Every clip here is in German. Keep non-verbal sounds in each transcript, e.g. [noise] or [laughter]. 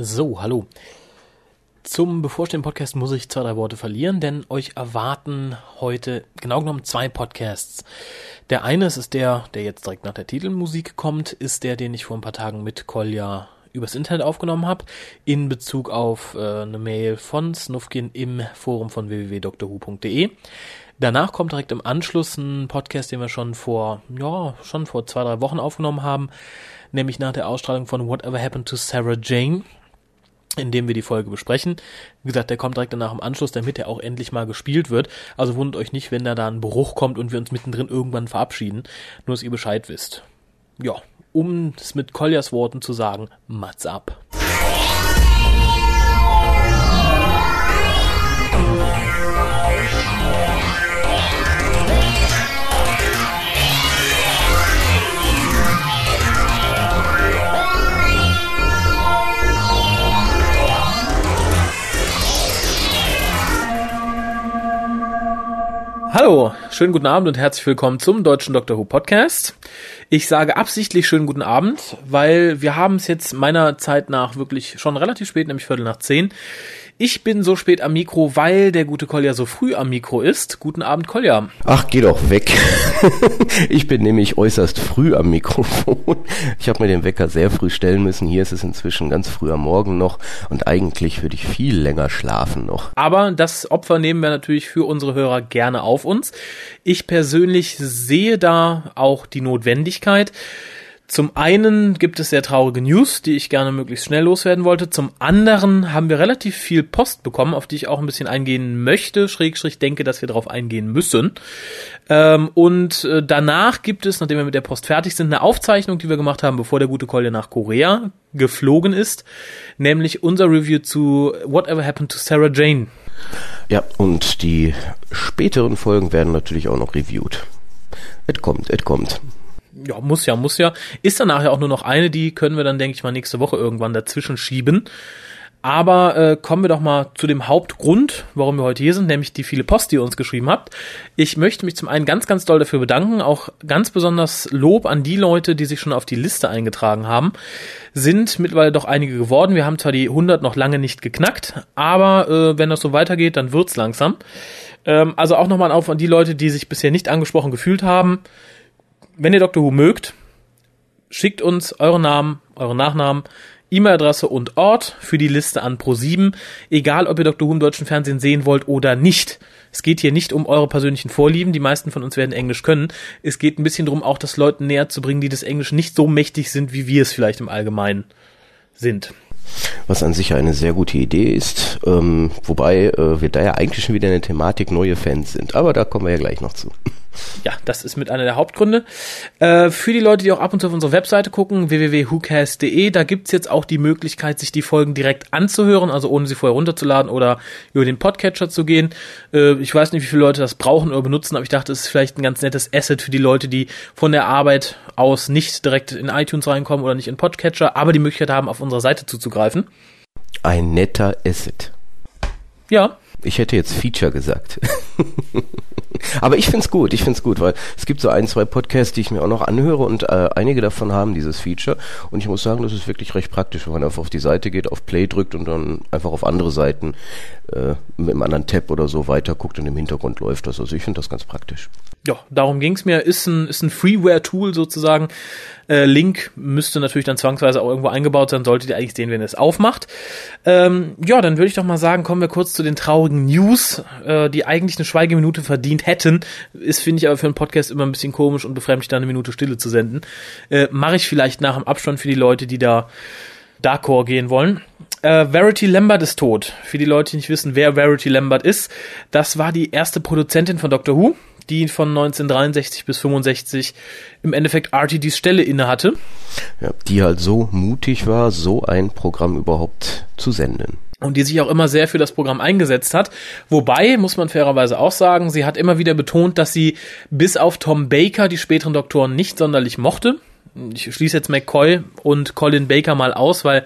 So, hallo. Zum bevorstehenden Podcast muss ich zwei, drei Worte verlieren, denn euch erwarten heute genau genommen zwei Podcasts. Der eine ist der, der jetzt direkt nach der Titelmusik kommt, ist der, den ich vor ein paar Tagen mit Kolja übers Internet aufgenommen habe, in Bezug auf äh, eine Mail von Snufkin im Forum von www.drhu.de. Danach kommt direkt im Anschluss ein Podcast, den wir schon vor, ja, schon vor zwei, drei Wochen aufgenommen haben, nämlich nach der Ausstrahlung von Whatever Happened to Sarah Jane in dem wir die Folge besprechen. Wie gesagt, der kommt direkt danach im Anschluss, damit er auch endlich mal gespielt wird. Also wundert euch nicht, wenn da da ein Bruch kommt und wir uns mittendrin irgendwann verabschieden. Nur, dass ihr Bescheid wisst. Ja, um es mit Koljas Worten zu sagen, Mats ab. Hallo, schönen guten Abend und herzlich willkommen zum deutschen Doctor Who Podcast. Ich sage absichtlich schönen guten Abend, weil wir haben es jetzt meiner Zeit nach wirklich schon relativ spät, nämlich Viertel nach zehn. Ich bin so spät am Mikro, weil der gute Kolja so früh am Mikro ist. Guten Abend, Kolja. Ach, geh doch weg. [laughs] ich bin nämlich äußerst früh am Mikrofon. Ich habe mir den Wecker sehr früh stellen müssen. Hier ist es inzwischen ganz früh am Morgen noch und eigentlich würde ich viel länger schlafen noch. Aber das Opfer nehmen wir natürlich für unsere Hörer gerne auf uns. Ich persönlich sehe da auch die Notwendigkeit. Zum einen gibt es sehr traurige News, die ich gerne möglichst schnell loswerden wollte. Zum anderen haben wir relativ viel Post bekommen, auf die ich auch ein bisschen eingehen möchte, schrägstrich denke, dass wir darauf eingehen müssen. Ähm, und äh, danach gibt es, nachdem wir mit der Post fertig sind, eine Aufzeichnung, die wir gemacht haben, bevor der gute Kolja nach Korea geflogen ist, nämlich unser Review zu Whatever Happened to Sarah Jane. Ja, und die späteren Folgen werden natürlich auch noch reviewed. Es kommt, es kommt ja, muss ja, muss ja. Ist dann nachher auch nur noch eine, die können wir dann, denke ich mal, nächste Woche irgendwann dazwischen schieben. Aber äh, kommen wir doch mal zu dem Hauptgrund, warum wir heute hier sind, nämlich die viele Post, die ihr uns geschrieben habt. Ich möchte mich zum einen ganz, ganz doll dafür bedanken. Auch ganz besonders Lob an die Leute, die sich schon auf die Liste eingetragen haben. Sind mittlerweile doch einige geworden. Wir haben zwar die 100 noch lange nicht geknackt, aber äh, wenn das so weitergeht, dann wird's langsam. Ähm, also auch nochmal auf an die Leute, die sich bisher nicht angesprochen gefühlt haben wenn ihr Dr. Who mögt, schickt uns euren Namen, euren Nachnamen, E-Mail-Adresse und Ort für die Liste an Pro7, egal ob ihr Dr. Who im deutschen Fernsehen sehen wollt oder nicht. Es geht hier nicht um eure persönlichen Vorlieben, die meisten von uns werden Englisch können. Es geht ein bisschen darum, auch das Leuten näher zu bringen, die des Englisch nicht so mächtig sind, wie wir es vielleicht im Allgemeinen sind. Was an sich eine sehr gute Idee ist, ähm, wobei äh, wir da ja eigentlich schon wieder in der Thematik neue Fans sind. Aber da kommen wir ja gleich noch zu ja, das ist mit einer der Hauptgründe. Äh, für die Leute, die auch ab und zu auf unsere Webseite gucken, www.whocast.de, da gibt's jetzt auch die Möglichkeit, sich die Folgen direkt anzuhören, also ohne sie vorher runterzuladen oder über den Podcatcher zu gehen. Äh, ich weiß nicht, wie viele Leute das brauchen oder benutzen, aber ich dachte, es ist vielleicht ein ganz nettes Asset für die Leute, die von der Arbeit aus nicht direkt in iTunes reinkommen oder nicht in Podcatcher, aber die Möglichkeit haben, auf unserer Seite zuzugreifen. Ein netter Asset. Ja. Ich hätte jetzt Feature gesagt. [laughs] Aber ich find's gut, ich find's gut, weil es gibt so ein, zwei Podcasts, die ich mir auch noch anhöre und äh, einige davon haben dieses Feature und ich muss sagen, das ist wirklich recht praktisch, wenn man einfach auf die Seite geht, auf Play drückt und dann einfach auf andere Seiten äh, mit einem anderen Tab oder so weiter und im Hintergrund läuft das. Also ich finde das ganz praktisch. Ja, darum ging's mir. Ist ein, ist ein Freeware-Tool sozusagen. Äh, Link müsste natürlich dann zwangsweise auch irgendwo eingebaut sein, solltet ihr eigentlich sehen, wenn ihr es aufmacht. Ähm, ja, dann würde ich doch mal sagen, kommen wir kurz zu den traurigen News, äh, die eigentlich eine Schweigeminute verdient hätten. Ist, finde ich aber für einen Podcast immer ein bisschen komisch und befremdlich, da eine Minute Stille zu senden. Äh, Mache ich vielleicht nach dem Abstand für die Leute, die da Darkcore gehen wollen. Äh, Verity Lambert ist tot. Für die Leute, die nicht wissen, wer Verity Lambert ist, das war die erste Produzentin von Doctor Who die von 1963 bis 65 im Endeffekt RTDs Stelle innehatte. Ja, die halt so mutig war, so ein Programm überhaupt zu senden und die sich auch immer sehr für das Programm eingesetzt hat. Wobei, muss man fairerweise auch sagen, sie hat immer wieder betont, dass sie bis auf Tom Baker die späteren Doktoren nicht sonderlich mochte. Ich schließe jetzt McCoy und Colin Baker mal aus, weil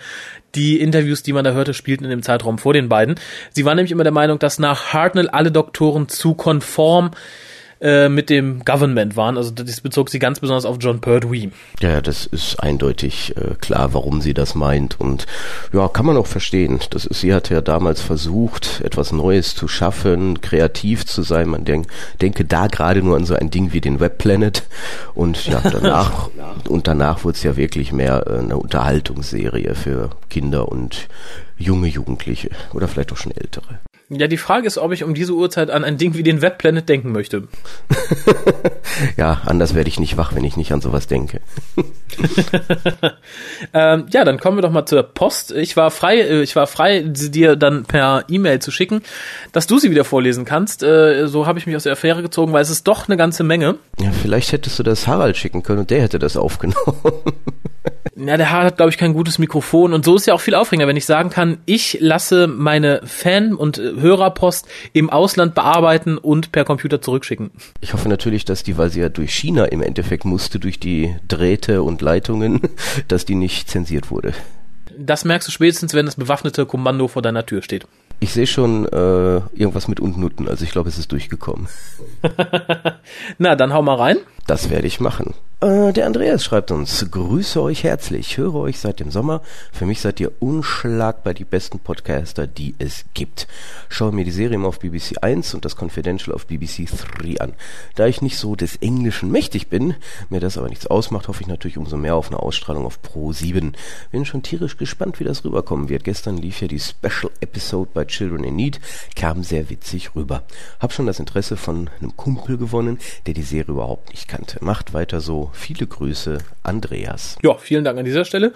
die Interviews, die man da hörte, spielten in dem Zeitraum vor den beiden. Sie war nämlich immer der Meinung, dass nach Hartnell alle Doktoren zu konform äh, mit dem Government waren. Also das bezog sie ganz besonders auf John Pertwee. Ja, das ist eindeutig äh, klar, warum sie das meint. Und ja, kann man auch verstehen. Das ist, sie hat ja damals versucht, etwas Neues zu schaffen, kreativ zu sein. Man denk, denke da gerade nur an so ein Ding wie den Web Planet. Und ja, [laughs] danach, und danach wurde es ja wirklich mehr äh, eine Unterhaltungsserie für Kinder und junge Jugendliche oder vielleicht auch schon ältere. Ja, die Frage ist, ob ich um diese Uhrzeit an ein Ding wie den Webplanet denken möchte. [laughs] ja, anders werde ich nicht wach, wenn ich nicht an sowas denke. [laughs] ähm, ja, dann kommen wir doch mal zur Post. Ich war frei, äh, ich war frei, sie dir dann per E-Mail zu schicken, dass du sie wieder vorlesen kannst. Äh, so habe ich mich aus der Affäre gezogen, weil es ist doch eine ganze Menge. Ja, vielleicht hättest du das Harald schicken können und der hätte das aufgenommen. [laughs] Ja, der Harald hat, glaube ich, kein gutes Mikrofon und so ist ja auch viel aufregender, wenn ich sagen kann, ich lasse meine Fan- und Hörerpost im Ausland bearbeiten und per Computer zurückschicken. Ich hoffe natürlich, dass die, weil sie ja durch China im Endeffekt musste, durch die Drähte und Leitungen, [laughs] dass die nicht zensiert wurde. Das merkst du spätestens, wenn das bewaffnete Kommando vor deiner Tür steht. Ich sehe schon äh, irgendwas mit Unnutten, also ich glaube, es ist durchgekommen. [laughs] Na, dann hau mal rein. Das werde ich machen. Äh, der Andreas schreibt uns, grüße euch herzlich, höre euch seit dem Sommer. Für mich seid ihr unschlagbar die besten Podcaster, die es gibt. Schaue mir die Serie immer auf BBC 1 und das Confidential auf BBC 3 an. Da ich nicht so des Englischen mächtig bin, mir das aber nichts ausmacht, hoffe ich natürlich umso mehr auf eine Ausstrahlung auf Pro 7. Bin schon tierisch gespannt, wie das rüberkommen wird. Gestern lief ja die Special Episode bei Children in Need, kam sehr witzig rüber. Hab schon das Interesse von einem Kumpel gewonnen, der die Serie überhaupt nicht kannte. Macht weiter so Viele Grüße, Andreas. Ja, vielen Dank an dieser Stelle.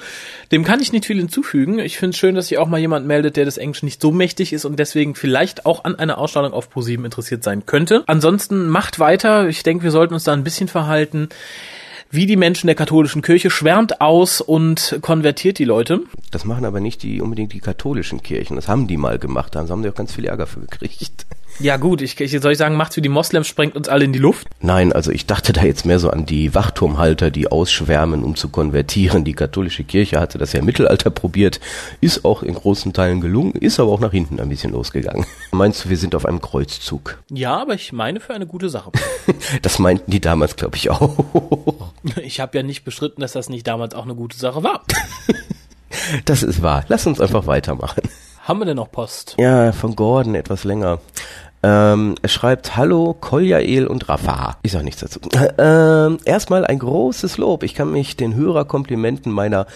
Dem kann ich nicht viel hinzufügen. Ich finde es schön, dass sich auch mal jemand meldet, der das Englisch nicht so mächtig ist und deswegen vielleicht auch an einer Ausstrahlung auf Pro7 interessiert sein könnte. Ansonsten macht weiter. Ich denke, wir sollten uns da ein bisschen verhalten wie die Menschen der katholischen Kirche, schwärmt aus und konvertiert die Leute. Das machen aber nicht die unbedingt die katholischen Kirchen. Das haben die mal gemacht. Da haben sie auch ganz viel Ärger für gekriegt. Ja gut, ich, ich soll ich sagen, macht's wie die Moslems, sprengt uns alle in die Luft? Nein, also ich dachte da jetzt mehr so an die Wachturmhalter, die ausschwärmen, um zu konvertieren. Die katholische Kirche hatte das ja im Mittelalter probiert, ist auch in großen Teilen gelungen, ist aber auch nach hinten ein bisschen losgegangen. [laughs] Meinst du, wir sind auf einem Kreuzzug? Ja, aber ich meine für eine gute Sache. [laughs] das meinten die damals, glaube ich, auch. [laughs] ich habe ja nicht bestritten, dass das nicht damals auch eine gute Sache war. das ist wahr. Lass uns einfach weitermachen. Haben wir denn noch Post? Ja, von Gordon etwas länger. Ähm, er schreibt, hallo Koljael und Rafa. Ich sag nichts dazu. [laughs] Ähm, erstmal ein großes Lob. Ich kann mich den Hörerkomplimenten meiner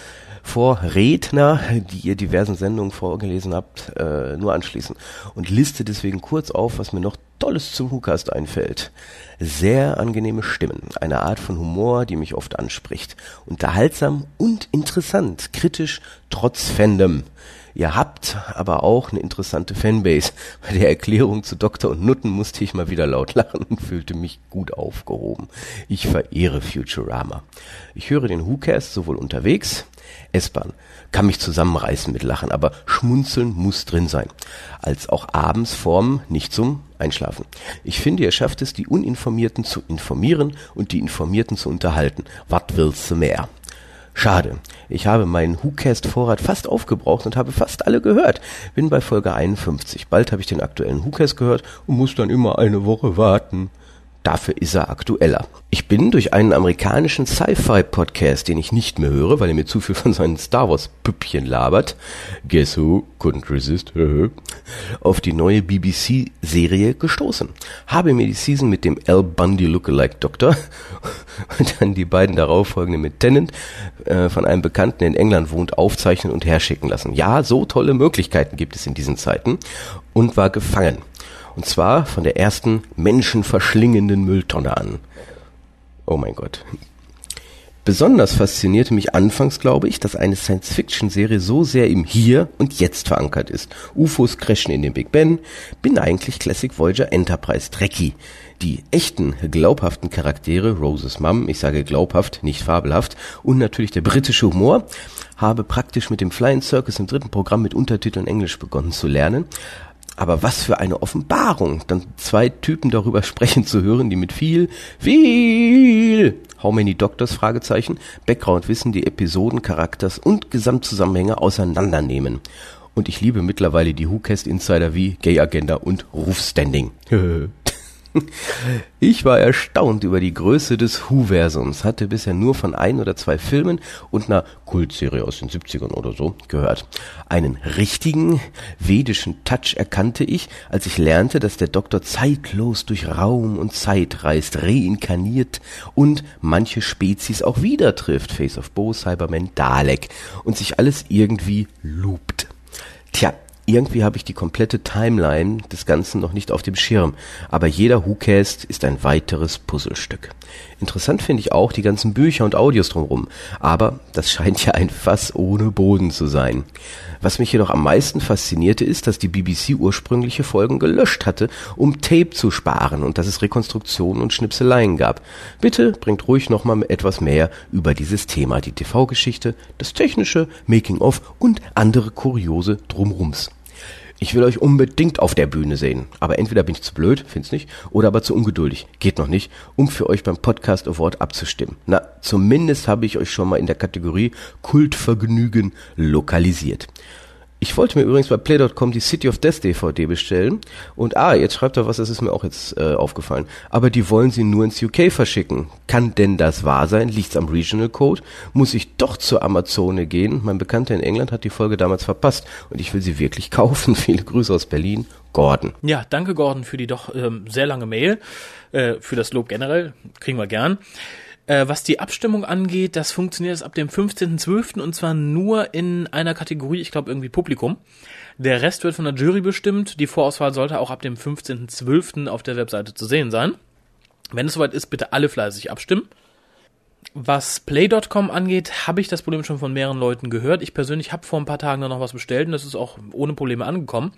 Vorredner, die ihr diversen Sendungen vorgelesen habt, äh, nur anschließen und liste deswegen kurz auf, was mir noch Tolles zum Hukast einfällt. Sehr angenehme Stimmen, eine Art von Humor, die mich oft anspricht. Unterhaltsam und interessant, kritisch, trotz Fandom. Ihr habt aber auch eine interessante Fanbase. Bei der Erklärung zu Doktor und Nutten musste ich mal wieder laut lachen und fühlte mich gut aufgehoben. Ich verehre Futurama. Ich höre den WhoCast sowohl unterwegs, S-Bahn, kann mich zusammenreißen mit Lachen, aber schmunzeln muss drin sein. Als auch abends vorm, nicht zum Einschlafen. Ich finde, ihr schafft es, die Uninformierten zu informieren und die Informierten zu unterhalten. Was willst du mehr? Schade. Ich habe meinen WhoCast-Vorrat fast aufgebraucht und habe fast alle gehört. Bin bei Folge 51. Bald habe ich den aktuellen WhoCast gehört und muss dann immer eine Woche warten. Dafür ist er aktueller. Ich bin durch einen amerikanischen Sci-Fi-Podcast, den ich nicht mehr höre, weil er mir zu viel von seinen Star Wars-Püppchen labert, Guess Who, Couldn't Resist, [laughs] auf die neue BBC-Serie gestoßen. Habe mir die Season mit dem Al Bundy Lookalike Doktor [laughs] und dann die beiden darauffolgenden mit Tennant äh, von einem Bekannten in England wohnt aufzeichnen und herschicken lassen. Ja, so tolle Möglichkeiten gibt es in diesen Zeiten und war gefangen. Und zwar von der ersten menschenverschlingenden Mülltonne an. Oh mein Gott. Besonders faszinierte mich anfangs, glaube ich, dass eine Science-Fiction-Serie so sehr im Hier und Jetzt verankert ist. UFOs crashen in den Big Ben, bin eigentlich Classic Voyager Enterprise Trekkie. Die echten, glaubhaften Charaktere, Roses Mom, ich sage glaubhaft, nicht fabelhaft, und natürlich der britische Humor, habe praktisch mit dem Flying Circus im dritten Programm mit Untertiteln Englisch begonnen zu lernen, aber was für eine Offenbarung, dann zwei Typen darüber [laughs] sprechen zu hören, die mit viel, viel How many Doctors? Fragezeichen, Background-Wissen die Episoden, Charakters und Gesamtzusammenhänge auseinandernehmen. Und ich liebe mittlerweile die WhoCast Insider wie Gay Agenda und Rufstanding. [laughs] [laughs] Ich war erstaunt über die Größe des Who-Versums, hatte bisher nur von ein oder zwei Filmen und einer Kultserie aus den 70ern oder so gehört. Einen richtigen vedischen Touch erkannte ich, als ich lernte, dass der Doktor zeitlos durch Raum und Zeit reist, reinkarniert und manche Spezies auch wieder trifft, Face of Bo, Cyberman, Dalek, und sich alles irgendwie loopt. Tja, irgendwie habe ich die komplette Timeline des Ganzen noch nicht auf dem Schirm, aber jeder WhoCast ist ein weiteres Puzzlestück. Interessant finde ich auch die ganzen Bücher und Audios drumherum, aber das [laughs] scheint ja ein Fass ohne Boden zu sein. Was mich jedoch am meisten faszinierte ist, dass die BBC ursprüngliche Folgen gelöscht hatte, um Tape zu sparen und dass es Rekonstruktionen und Schnipseleien gab. Bitte bringt ruhig nochmal etwas mehr über dieses Thema, die TV-Geschichte, das technische, Making-of und andere Kuriose drumrums. Ich will euch unbedingt auf der Bühne sehen. Aber entweder bin ich zu blöd, find's nicht, oder aber zu ungeduldig, geht noch nicht, um für euch beim Podcast Award abzustimmen. Na, zumindest habe ich euch schon mal in der Kategorie Kultvergnügen lokalisiert. Ich wollte mir übrigens bei Play.com die City of Death DVD bestellen. Und ah, jetzt schreibt er was, das ist mir auch jetzt äh, aufgefallen. Aber die wollen sie nur ins UK verschicken. Kann denn das wahr sein? Liegt's am Regional Code? Muss ich doch zur Amazone gehen? Mein Bekannter in England hat die Folge damals verpasst und ich will sie wirklich [laughs] kaufen. Viele Grüße aus Berlin. Gordon. Ja, danke Gordon für die doch ähm, sehr lange Mail, äh, für das Lob generell, kriegen wir gern. Äh, was die Abstimmung angeht, das funktioniert ab dem 15.12. und zwar nur in einer Kategorie, ich glaube irgendwie Publikum. Der Rest wird von der Jury bestimmt. Die Vorauswahl sollte auch ab dem 15.12. auf der Webseite zu sehen sein. Wenn es soweit ist, bitte alle fleißig abstimmen. Was Play.com angeht, habe ich das Problem schon von mehreren Leuten gehört. Ich persönlich habe vor ein paar Tagen noch was bestellt und das ist auch ohne Probleme angekommen.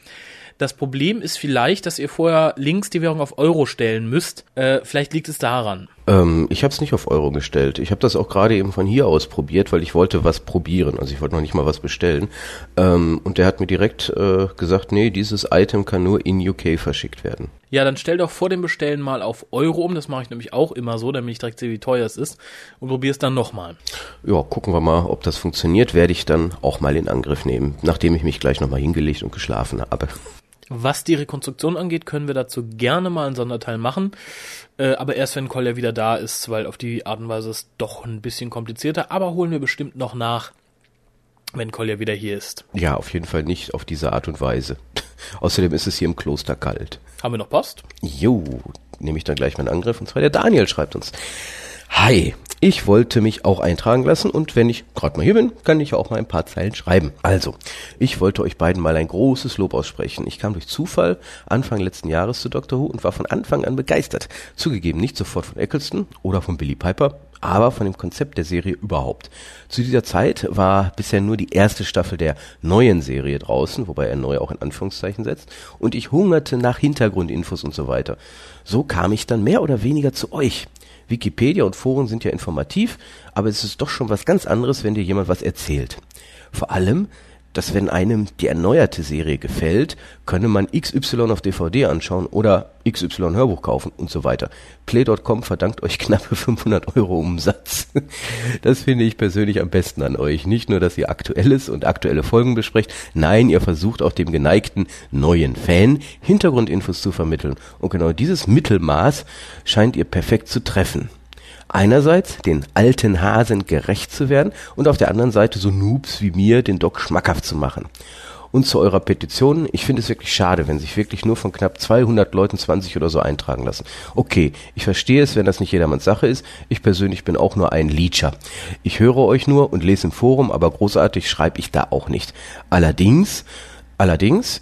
Das Problem ist vielleicht, dass ihr vorher links die Währung auf Euro stellen müsst. Äh, vielleicht liegt es daran. Ähm, ich habe es nicht auf Euro gestellt. Ich habe das auch gerade eben von hier aus probiert, weil ich wollte was probieren. Also ich wollte noch nicht mal was bestellen. Ähm, und der hat mir direkt äh, gesagt, nee, dieses Item kann nur in UK verschickt werden. Ja, dann stell doch vor dem Bestellen mal auf Euro um. Das mache ich nämlich auch immer so, damit ich direkt sehe, wie teuer es ist. Und probiere es dann nochmal. Ja, gucken wir mal, ob das funktioniert. Werde ich dann auch mal in Angriff nehmen, nachdem ich mich gleich nochmal hingelegt und geschlafen habe. Was die Rekonstruktion angeht, können wir dazu gerne mal einen Sonderteil machen. Äh, aber erst wenn Kolja wieder da ist, weil auf die Art und Weise ist doch ein bisschen komplizierter. Aber holen wir bestimmt noch nach, wenn Kolja wieder hier ist. Ja, auf jeden Fall nicht auf diese Art und Weise. [laughs] Außerdem ist es hier im Kloster kalt. Haben wir noch Post? Jo, nehme ich dann gleich meinen Angriff. Und zwar der Daniel schreibt uns. Hi, ich wollte mich auch eintragen lassen und wenn ich gerade mal hier bin, kann ich auch mal ein paar Zeilen schreiben. Also, ich wollte euch beiden mal ein großes Lob aussprechen. Ich kam durch Zufall Anfang letzten Jahres zu Dr. Who und war von Anfang an begeistert. Zugegeben nicht sofort von Eccleston oder von Billy Piper, aber von dem Konzept der Serie überhaupt. Zu dieser Zeit war bisher nur die erste Staffel der neuen Serie draußen, wobei er neu auch in Anführungszeichen setzt, und ich hungerte nach Hintergrundinfos und so weiter. So kam ich dann mehr oder weniger zu euch. Wikipedia und Foren sind ja informativ, aber es ist doch schon was ganz anderes, wenn dir jemand was erzählt. Vor allem, dass wenn einem die erneuerte Serie gefällt, könne man XY auf DVD anschauen oder XY Hörbuch kaufen und so weiter. Play.com verdankt euch knappe 500 Euro Umsatz. [laughs] Das finde ich persönlich am besten an euch. Nicht nur, dass ihr aktuelles und aktuelle Folgen besprecht, nein, ihr versucht auch dem geneigten neuen Fan Hintergrundinfos zu vermitteln. Und genau dieses Mittelmaß scheint ihr perfekt zu treffen einerseits den alten Hasen gerecht zu werden und auf der anderen Seite so Noobs wie mir den Doc schmackhaft zu machen. Und zu eurer Petition, ich finde es wirklich schade, wenn sich wirklich nur von knapp 200 Leuten 20 oder so eintragen lassen. Okay, ich verstehe es, wenn das nicht jedermanns Sache ist. Ich persönlich bin auch nur ein Leecher. Ich höre euch nur und lese im Forum, aber großartig schreibe ich da auch nicht. Allerdings, allerdings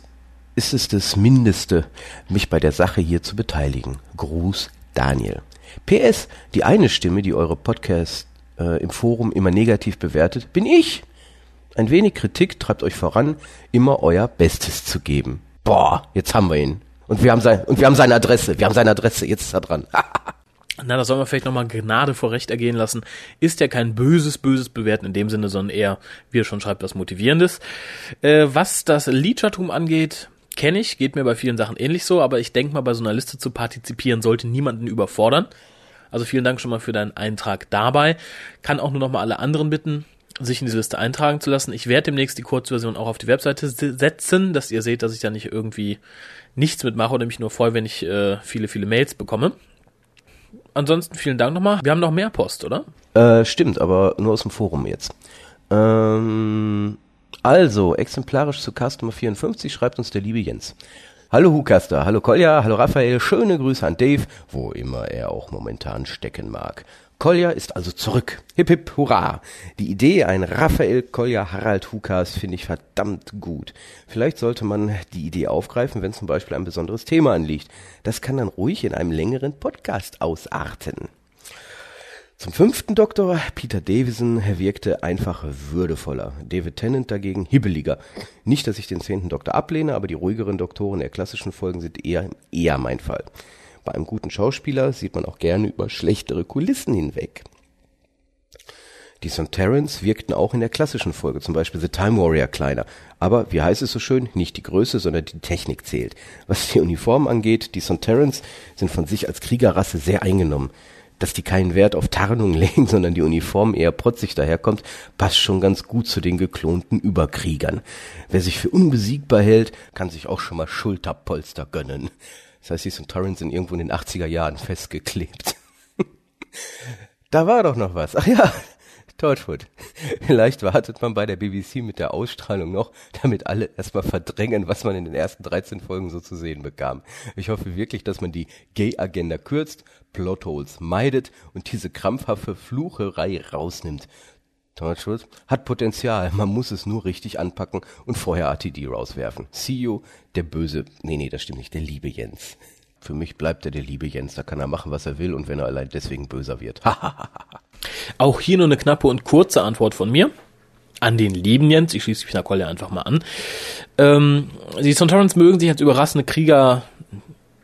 ist es das Mindeste, mich bei der Sache hier zu beteiligen. Gruß, Daniel. PS, die eine Stimme, die eure Podcasts äh, im Forum immer negativ bewertet, bin ich. Ein wenig Kritik treibt euch voran, immer euer Bestes zu geben. Boah, jetzt haben wir ihn. Und wir haben sein, und wir haben seine Adresse. Wir haben seine Adresse. Jetzt ist er dran. [laughs] Na, da soll man vielleicht nochmal Gnade vor Recht ergehen lassen. Ist ja kein böses, böses Bewerten in dem Sinne, sondern eher, wie er schon schreibt, was Motivierendes. Äh, was das Leechertum angeht, kenne ich, geht mir bei vielen Sachen ähnlich so, aber ich denke mal, bei so einer Liste zu partizipieren sollte niemanden überfordern. Also vielen Dank schon mal für deinen Eintrag dabei. Kann auch nur noch mal alle anderen bitten, sich in diese Liste eintragen zu lassen. Ich werde demnächst die Kurzversion auch auf die Webseite setzen, dass ihr seht, dass ich da nicht irgendwie nichts mitmache oder mich nur freue, wenn ich äh, viele, viele Mails bekomme. Ansonsten vielen Dank nochmal. Wir haben noch mehr Post, oder? Äh, stimmt, aber nur aus dem Forum jetzt. Ähm, also, exemplarisch zu Customer 54 schreibt uns der liebe Jens. Hallo Hucaster, hallo Kolja, hallo Raphael, schöne Grüße an Dave, wo immer er auch momentan stecken mag. Kolja ist also zurück. Hip hip hurra. Die Idee, ein Raphael Kolja Harald Hukas, finde ich verdammt gut. Vielleicht sollte man die Idee aufgreifen, wenn zum Beispiel ein besonderes Thema anliegt. Das kann dann ruhig in einem längeren Podcast ausarten. Zum fünften Doktor, Peter Davison, wirkte einfach würdevoller. David Tennant dagegen hibbeliger. Nicht, dass ich den zehnten Doktor ablehne, aber die ruhigeren Doktoren der klassischen Folgen sind eher, eher mein Fall. Bei einem guten Schauspieler sieht man auch gerne über schlechtere Kulissen hinweg. Die Sontarans wirkten auch in der klassischen Folge, zum Beispiel The Time Warrior kleiner. Aber, wie heißt es so schön, nicht die Größe, sondern die Technik zählt. Was die Uniformen angeht, die Sontarans sind von sich als Kriegerrasse sehr eingenommen dass die keinen Wert auf Tarnung [laughs] legen, sondern die Uniform eher protzig daherkommt, passt schon ganz gut zu den geklonten Überkriegern. Wer sich für unbesiegbar hält, kann sich auch schon mal Schulterpolster gönnen. Das heißt, die Centaurans sind irgendwo in den 80er Jahren festgeklebt. [laughs] da war doch noch was. Ach ja, Torchwood. [laughs] Vielleicht wartet man bei der BBC mit der Ausstrahlung noch, damit alle erstmal verdrängen, was man in den ersten 13 Folgen so zu sehen bekam. Ich hoffe wirklich, dass man die Gay-Agenda kürzt, Plotholes meidet und diese krampfhafte Flucherei rausnimmt. Torchwood hat Potenzial, man muss es nur richtig anpacken und vorher ATD rauswerfen. CEO, der böse, nee, nee, das stimmt nicht, der liebe Jens. Für mich bleibt er der liebe Jens, da kann er machen, was er will und wenn er allein deswegen böser wird. Auch hier nur eine knappe und kurze Antwort von mir an den lieben Jens. Ich schließe mich nach Kolle einfach mal an. Ähm, die Sontarans mögen sich als überraschende Krieger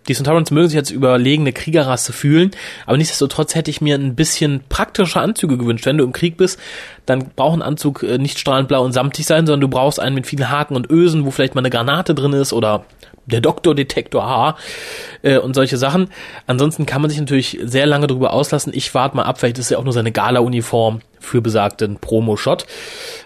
die Centaurans mögen sich als überlegene Kriegerrasse fühlen, aber nichtsdestotrotz hätte ich mir ein bisschen praktische Anzüge gewünscht. Wenn du im Krieg bist, dann braucht ein Anzug äh, nicht strahlend blau und samtig sein, sondern du brauchst einen mit vielen Haken und Ösen, wo vielleicht mal eine Granate drin ist oder der Doktordetektor H äh, und solche Sachen. Ansonsten kann man sich natürlich sehr lange darüber auslassen. Ich warte mal ab, vielleicht ist ja auch nur seine Gala-Uniform für besagten Promo-Shot.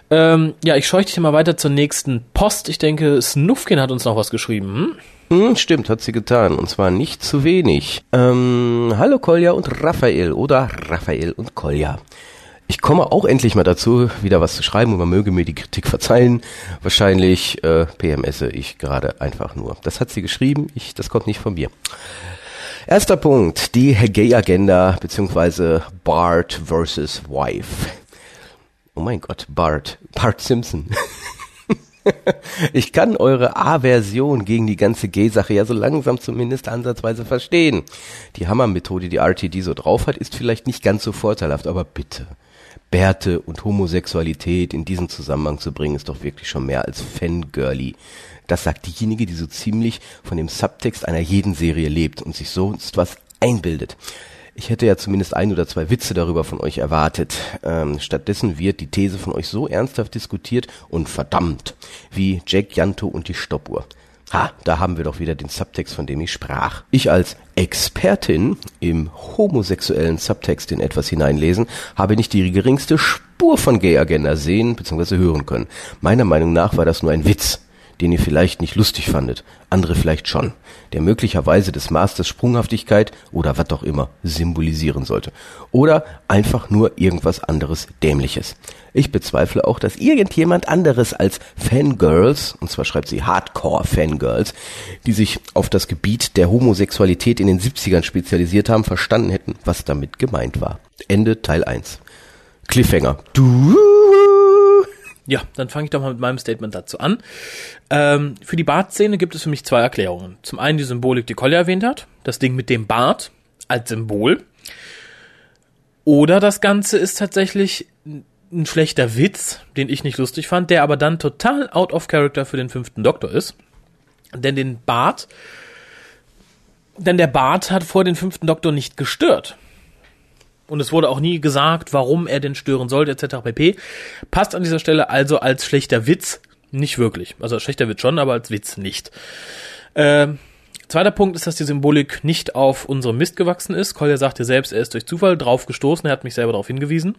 Ähm, ja, ich scheuche dich mal weiter zur nächsten Post. Ich denke, Snufkin hat uns noch was geschrieben. Hm? Hm, stimmt, hat sie getan. Und zwar nicht zu wenig. Ähm, hallo Kolja und Raphael oder Raphael und Kolja. Ich komme auch endlich mal dazu, wieder was zu schreiben und man möge mir die Kritik verzeihen. Wahrscheinlich äh, PMSe ich gerade einfach nur. Das hat sie geschrieben, ich, das kommt nicht von mir. Erster Punkt, die Gay-Agenda beziehungsweise Bart versus Wife. Oh mein Gott, Bart, Bart Simpson. [laughs] [laughs] ich kann eure Aversion gegen die ganze Gay-Sache ja so langsam zumindest ansatzweise verstehen. Die Hammer-Methode, die RTD so drauf hat, ist vielleicht nicht ganz so vorteilhaft, aber bitte. Bärte und Homosexualität in diesen Zusammenhang zu bringen, ist doch wirklich schon mehr als Fangirly. Das sagt diejenige, die so ziemlich von dem Subtext einer jeden Serie lebt und sich sonst was einbildet. Ich hätte ja zumindest ein oder zwei Witze darüber von euch erwartet. Ähm, stattdessen wird die These von euch so ernsthaft diskutiert und verdammt, wie Jack Janto und die Stoppuhr. Ha, da haben wir doch wieder den Subtext, von dem ich sprach. Ich als Expertin im homosexuellen Subtext in etwas hineinlesen, habe nicht die geringste Spur von Gay Agenda sehen bzw. hören können. Meiner Meinung nach war das nur ein Witz den ihr vielleicht nicht lustig fandet, andere vielleicht schon, der möglicherweise des Masters Sprunghaftigkeit oder was auch immer symbolisieren sollte. Oder einfach nur irgendwas anderes Dämliches. Ich bezweifle auch, dass irgendjemand anderes als Fangirls, und zwar schreibt sie Hardcore-Fangirls, die sich auf das Gebiet der Homosexualität in den 70ern spezialisiert haben, verstanden hätten, was damit gemeint war. Ende Teil 1. Cliffhanger. Du ja, dann fange ich doch mal mit meinem Statement dazu an. Ähm, für die Bartszene gibt es für mich zwei Erklärungen. Zum einen die Symbolik, die Collier erwähnt hat, das Ding mit dem Bart als Symbol. Oder das Ganze ist tatsächlich ein schlechter Witz, den ich nicht lustig fand, der aber dann total out of character für den fünften Doktor ist. Denn den Bart, denn der Bart hat vor den fünften Doktor nicht gestört. Und es wurde auch nie gesagt, warum er denn stören sollte, etc. pp. Passt an dieser Stelle also als schlechter Witz nicht wirklich. Also als schlechter Witz schon, aber als Witz nicht. Äh, zweiter Punkt ist, dass die Symbolik nicht auf unserem Mist gewachsen ist. Kolja sagte selbst, er ist durch Zufall drauf gestoßen, er hat mich selber darauf hingewiesen.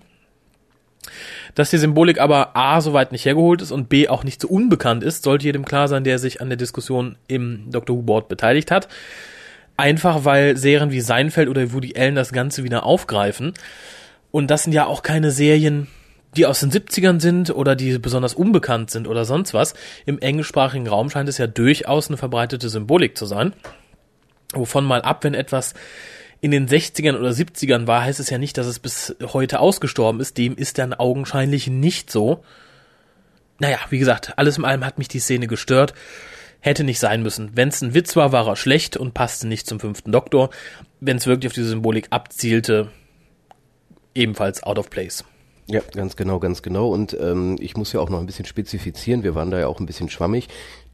Dass die Symbolik aber A, soweit nicht hergeholt ist und B, auch nicht so unbekannt ist, sollte jedem klar sein, der sich an der Diskussion im Dr. Who Board beteiligt hat. Einfach weil Serien wie Seinfeld oder Woody Allen das Ganze wieder aufgreifen. Und das sind ja auch keine Serien, die aus den 70ern sind oder die besonders unbekannt sind oder sonst was. Im englischsprachigen Raum scheint es ja durchaus eine verbreitete Symbolik zu sein. Wovon mal ab, wenn etwas in den 60ern oder 70ern war, heißt es ja nicht, dass es bis heute ausgestorben ist. Dem ist dann augenscheinlich nicht so. Naja, wie gesagt, alles in allem hat mich die Szene gestört. Hätte nicht sein müssen. Wenn es ein Witz war, war er schlecht und passte nicht zum fünften Doktor. Wenn es wirklich auf diese Symbolik abzielte, ebenfalls out of place. Ja, ganz genau, ganz genau. Und ähm, ich muss ja auch noch ein bisschen spezifizieren. Wir waren da ja auch ein bisschen schwammig.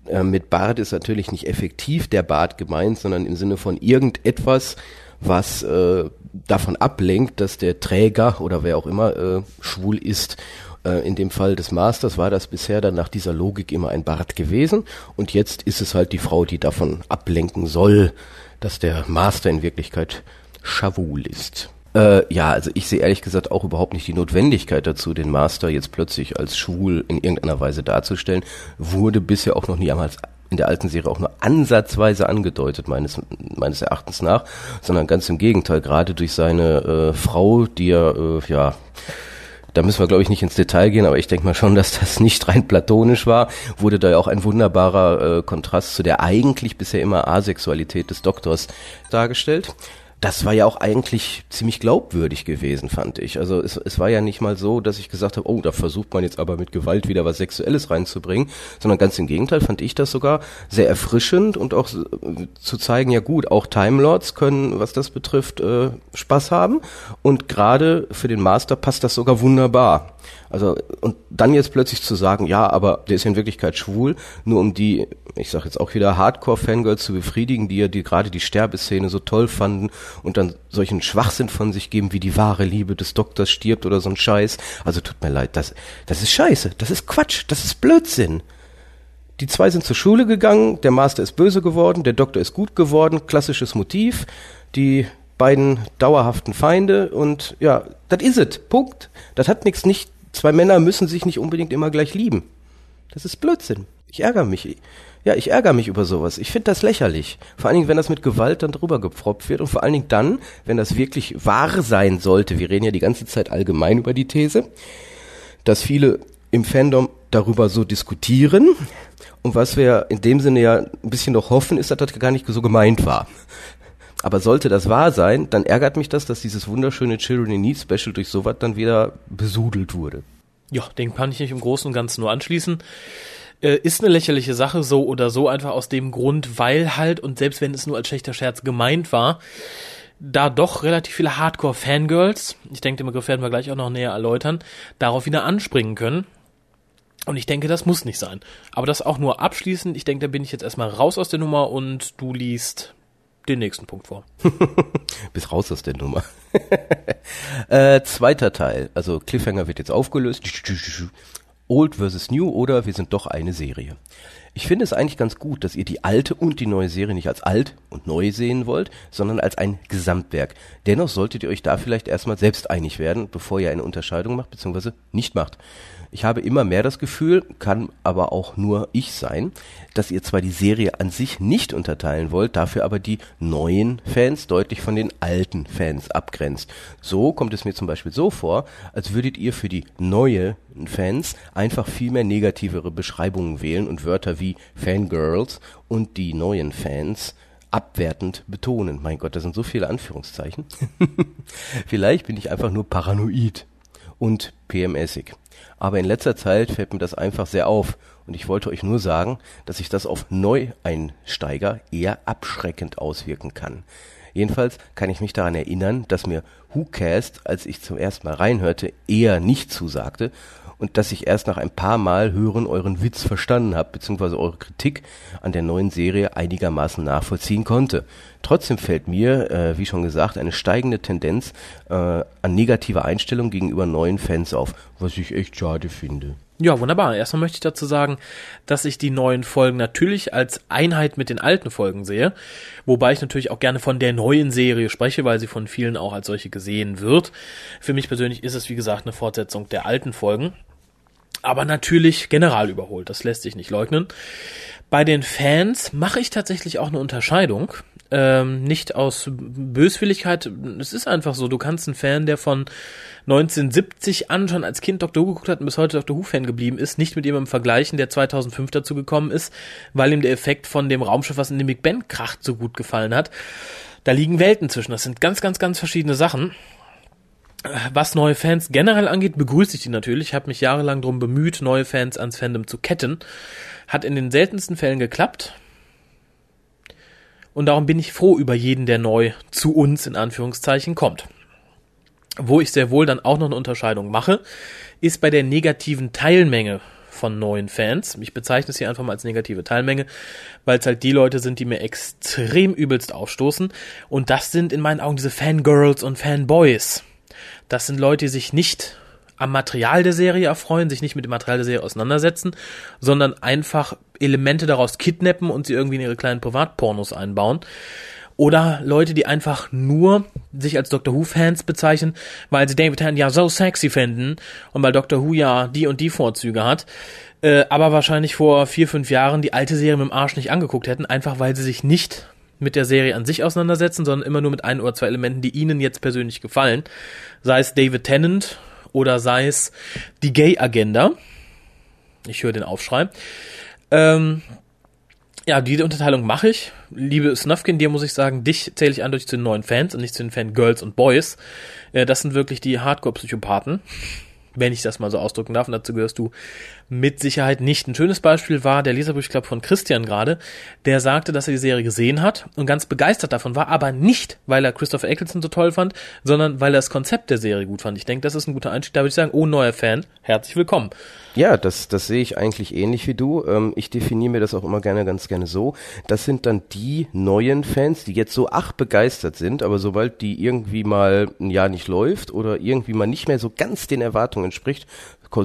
Äh, mit Bart ist natürlich nicht effektiv der Bart gemeint, sondern im Sinne von irgendetwas, was äh, davon ablenkt, dass der Träger oder wer auch immer äh, schwul ist. Äh, in dem Fall des Masters war das bisher dann nach dieser Logik immer ein Bart gewesen und jetzt ist es halt die Frau, die davon ablenken soll, dass der Master in Wirklichkeit schwul ist. Äh, ja, also ich sehe ehrlich gesagt auch überhaupt nicht die Notwendigkeit dazu, den Master jetzt plötzlich als schwul in irgendeiner Weise darzustellen. Wurde bisher auch noch nie einmal in der alten Serie auch nur ansatzweise angedeutet, meines, meines Erachtens nach, sondern ganz im Gegenteil, gerade durch seine äh, Frau, die er, äh, ja, da müssen wir, glaube ich, nicht ins Detail gehen, aber ich denke mal schon, dass das nicht rein platonisch war, wurde da ja auch ein wunderbarer äh, Kontrast zu der eigentlich bisher immer Asexualität des Doktors dargestellt das war ja auch eigentlich ziemlich glaubwürdig gewesen, fand ich. Also es, es war ja nicht mal so, dass ich gesagt habe, oh, da versucht man jetzt aber mit Gewalt wieder was Sexuelles reinzubringen, sondern ganz im Gegenteil fand ich das sogar sehr erfrischend und auch zu zeigen, ja gut, auch Time Lords können, was das betrifft, äh, Spaß haben und gerade für den Master passt das sogar wunderbar. Also und dann jetzt plötzlich zu sagen, ja, aber der ist ja in Wirklichkeit schwul, nur um die, ich sag jetzt auch wieder Hardcore-Fangirls zu befriedigen, die ja die gerade die Sterbeszene so toll fanden und dann solchen Schwachsinn von sich geben, wie die wahre Liebe des Doktors stirbt oder so ein Scheiß. Also tut mir leid, das das ist Scheiße, das ist Quatsch, das ist Blödsinn. Die zwei sind zur Schule gegangen, der Master ist böse geworden, der Doktor ist gut geworden, klassisches Motiv. Die beiden dauerhaften Feinde und ja, das is it. Punkt. Das hat nichts nicht zwei Männer müssen sich nicht unbedingt immer gleich lieben. Das ist Blödsinn. Ich ärgere mich. Ja, ich ärgere mich über sowas. Ich finde das lächerlich. Vor allen Dingen, wenn das mit Gewalt dann drüber gepfropft wird und vor allen Dingen dann, wenn das wirklich wahr sein sollte. Wir reden ja die ganze Zeit allgemein über die These, dass viele im Fandom darüber so diskutieren. Und was wir in dem Sinne ja ein bisschen noch hoffen, ist, dass das gar nicht so gemeint war. Aber sollte das wahr sein, dann ärgert mich das, dass dieses wunderschöne Children in Need Special durch sowas dann wieder besudelt wurde. Ja, den kann ich nicht im Großen und Ganzen nur anschließen. Äh, ist eine lächerliche Sache, so oder so, einfach aus dem Grund, weil halt, und selbst wenn es nur als schlechter Scherz gemeint war, da doch relativ viele Hardcore-Fangirls, ich denke, den Begriff werden wir gleich auch noch näher erläutern, darauf wieder anspringen können. Und ich denke, das muss nicht sein. Aber das auch nur abschließend. Ich denke, da bin ich jetzt erstmal raus aus der Nummer und du liest den nächsten Punkt vor. [laughs] Bis raus aus der Nummer. [laughs] äh, zweiter Teil. Also Cliffhanger wird jetzt aufgelöst. Old versus New oder wir sind doch eine Serie. Ich finde es eigentlich ganz gut, dass ihr die alte und die neue Serie nicht als alt und neu sehen wollt, sondern als ein Gesamtwerk. Dennoch solltet ihr euch da vielleicht erstmal selbst einig werden, bevor ihr eine Unterscheidung macht bzw. nicht macht. Ich habe immer mehr das Gefühl, kann aber auch nur ich sein, dass ihr zwar die Serie an sich nicht unterteilen wollt, dafür aber die neuen Fans deutlich von den alten Fans abgrenzt. So kommt es mir zum Beispiel so vor, als würdet ihr für die neuen Fans einfach viel mehr negativere Beschreibungen wählen und Wörter wie Fangirls und die neuen Fans abwertend betonen. Mein Gott, das sind so viele Anführungszeichen. [laughs] Vielleicht bin ich einfach nur paranoid und PMSig. Aber in letzter Zeit fällt mir das einfach sehr auf und ich wollte euch nur sagen, dass sich das auf Neueinsteiger eher abschreckend auswirken kann. Jedenfalls kann ich mich daran erinnern, dass mir WhoCast, als ich zum ersten Mal reinhörte, eher nicht zusagte und dass ich erst nach ein paar Mal hören euren Witz verstanden habe, beziehungsweise eure Kritik an der neuen Serie einigermaßen nachvollziehen konnte. Trotzdem fällt mir, äh, wie schon gesagt, eine steigende Tendenz äh, an negativer Einstellung gegenüber neuen Fans auf, was ich echt schade finde. Ja, wunderbar. Erstmal möchte ich dazu sagen, dass ich die neuen Folgen natürlich als Einheit mit den alten Folgen sehe, wobei ich natürlich auch gerne von der neuen Serie spreche, weil sie von vielen auch als solche gesehen wird. Für mich persönlich ist es, wie gesagt, eine Fortsetzung der alten Folgen, aber natürlich general überholt, das lässt sich nicht leugnen. Bei den Fans mache ich tatsächlich auch eine Unterscheidung ähm, nicht aus Böswilligkeit. Es ist einfach so, du kannst einen Fan, der von 1970 an schon als Kind Dr. Who geguckt hat und bis heute Dr. Who-Fan geblieben ist, nicht mit jemandem vergleichen, der 2005 dazu gekommen ist, weil ihm der Effekt von dem Raumschiff, was in dem Big Ben kracht, so gut gefallen hat. Da liegen Welten zwischen. Das sind ganz, ganz, ganz verschiedene Sachen. Was neue Fans generell angeht, begrüße ich die natürlich. Ich habe mich jahrelang darum bemüht, neue Fans ans Fandom zu ketten. Hat in den seltensten Fällen geklappt. Und darum bin ich froh über jeden, der neu zu uns in Anführungszeichen kommt. Wo ich sehr wohl dann auch noch eine Unterscheidung mache, ist bei der negativen Teilmenge von neuen Fans. Ich bezeichne es hier einfach mal als negative Teilmenge, weil es halt die Leute sind, die mir extrem übelst aufstoßen. Und das sind in meinen Augen diese Fangirls und Fanboys. Das sind Leute, die sich nicht am Material der Serie erfreuen, sich nicht mit dem Material der Serie auseinandersetzen, sondern einfach Elemente daraus kidnappen und sie irgendwie in ihre kleinen Privatpornos einbauen. Oder Leute, die einfach nur sich als Doctor Who-Fans bezeichnen, weil sie David Tennant ja so sexy finden und weil Doctor Who ja die und die Vorzüge hat, äh, aber wahrscheinlich vor vier, fünf Jahren die alte Serie mit dem Arsch nicht angeguckt hätten, einfach weil sie sich nicht mit der Serie an sich auseinandersetzen, sondern immer nur mit ein oder zwei Elementen, die ihnen jetzt persönlich gefallen. Sei es David Tennant oder sei es die Gay-Agenda. Ich höre den Aufschrei. Ähm, ja, diese Unterteilung mache ich. Liebe Snufkin, dir muss ich sagen, dich zähle ich eindeutig zu den neuen Fans und nicht zu den Fangirls und Boys. Äh, das sind wirklich die Hardcore-Psychopathen, wenn ich das mal so ausdrücken darf. Und dazu gehörst du mit Sicherheit nicht. Ein schönes Beispiel war der Leserbrief, von Christian gerade, der sagte, dass er die Serie gesehen hat und ganz begeistert davon war, aber nicht, weil er Christopher Eccleston so toll fand, sondern weil er das Konzept der Serie gut fand. Ich denke, das ist ein guter Einstieg. Da würde ich sagen, oh, neuer Fan, herzlich willkommen. Ja, das, das sehe ich eigentlich ähnlich wie du. Ähm, ich definiere mir das auch immer gerne, ganz gerne so. Das sind dann die neuen Fans, die jetzt so ach begeistert sind, aber sobald die irgendwie mal ein Jahr nicht läuft oder irgendwie mal nicht mehr so ganz den Erwartungen entspricht,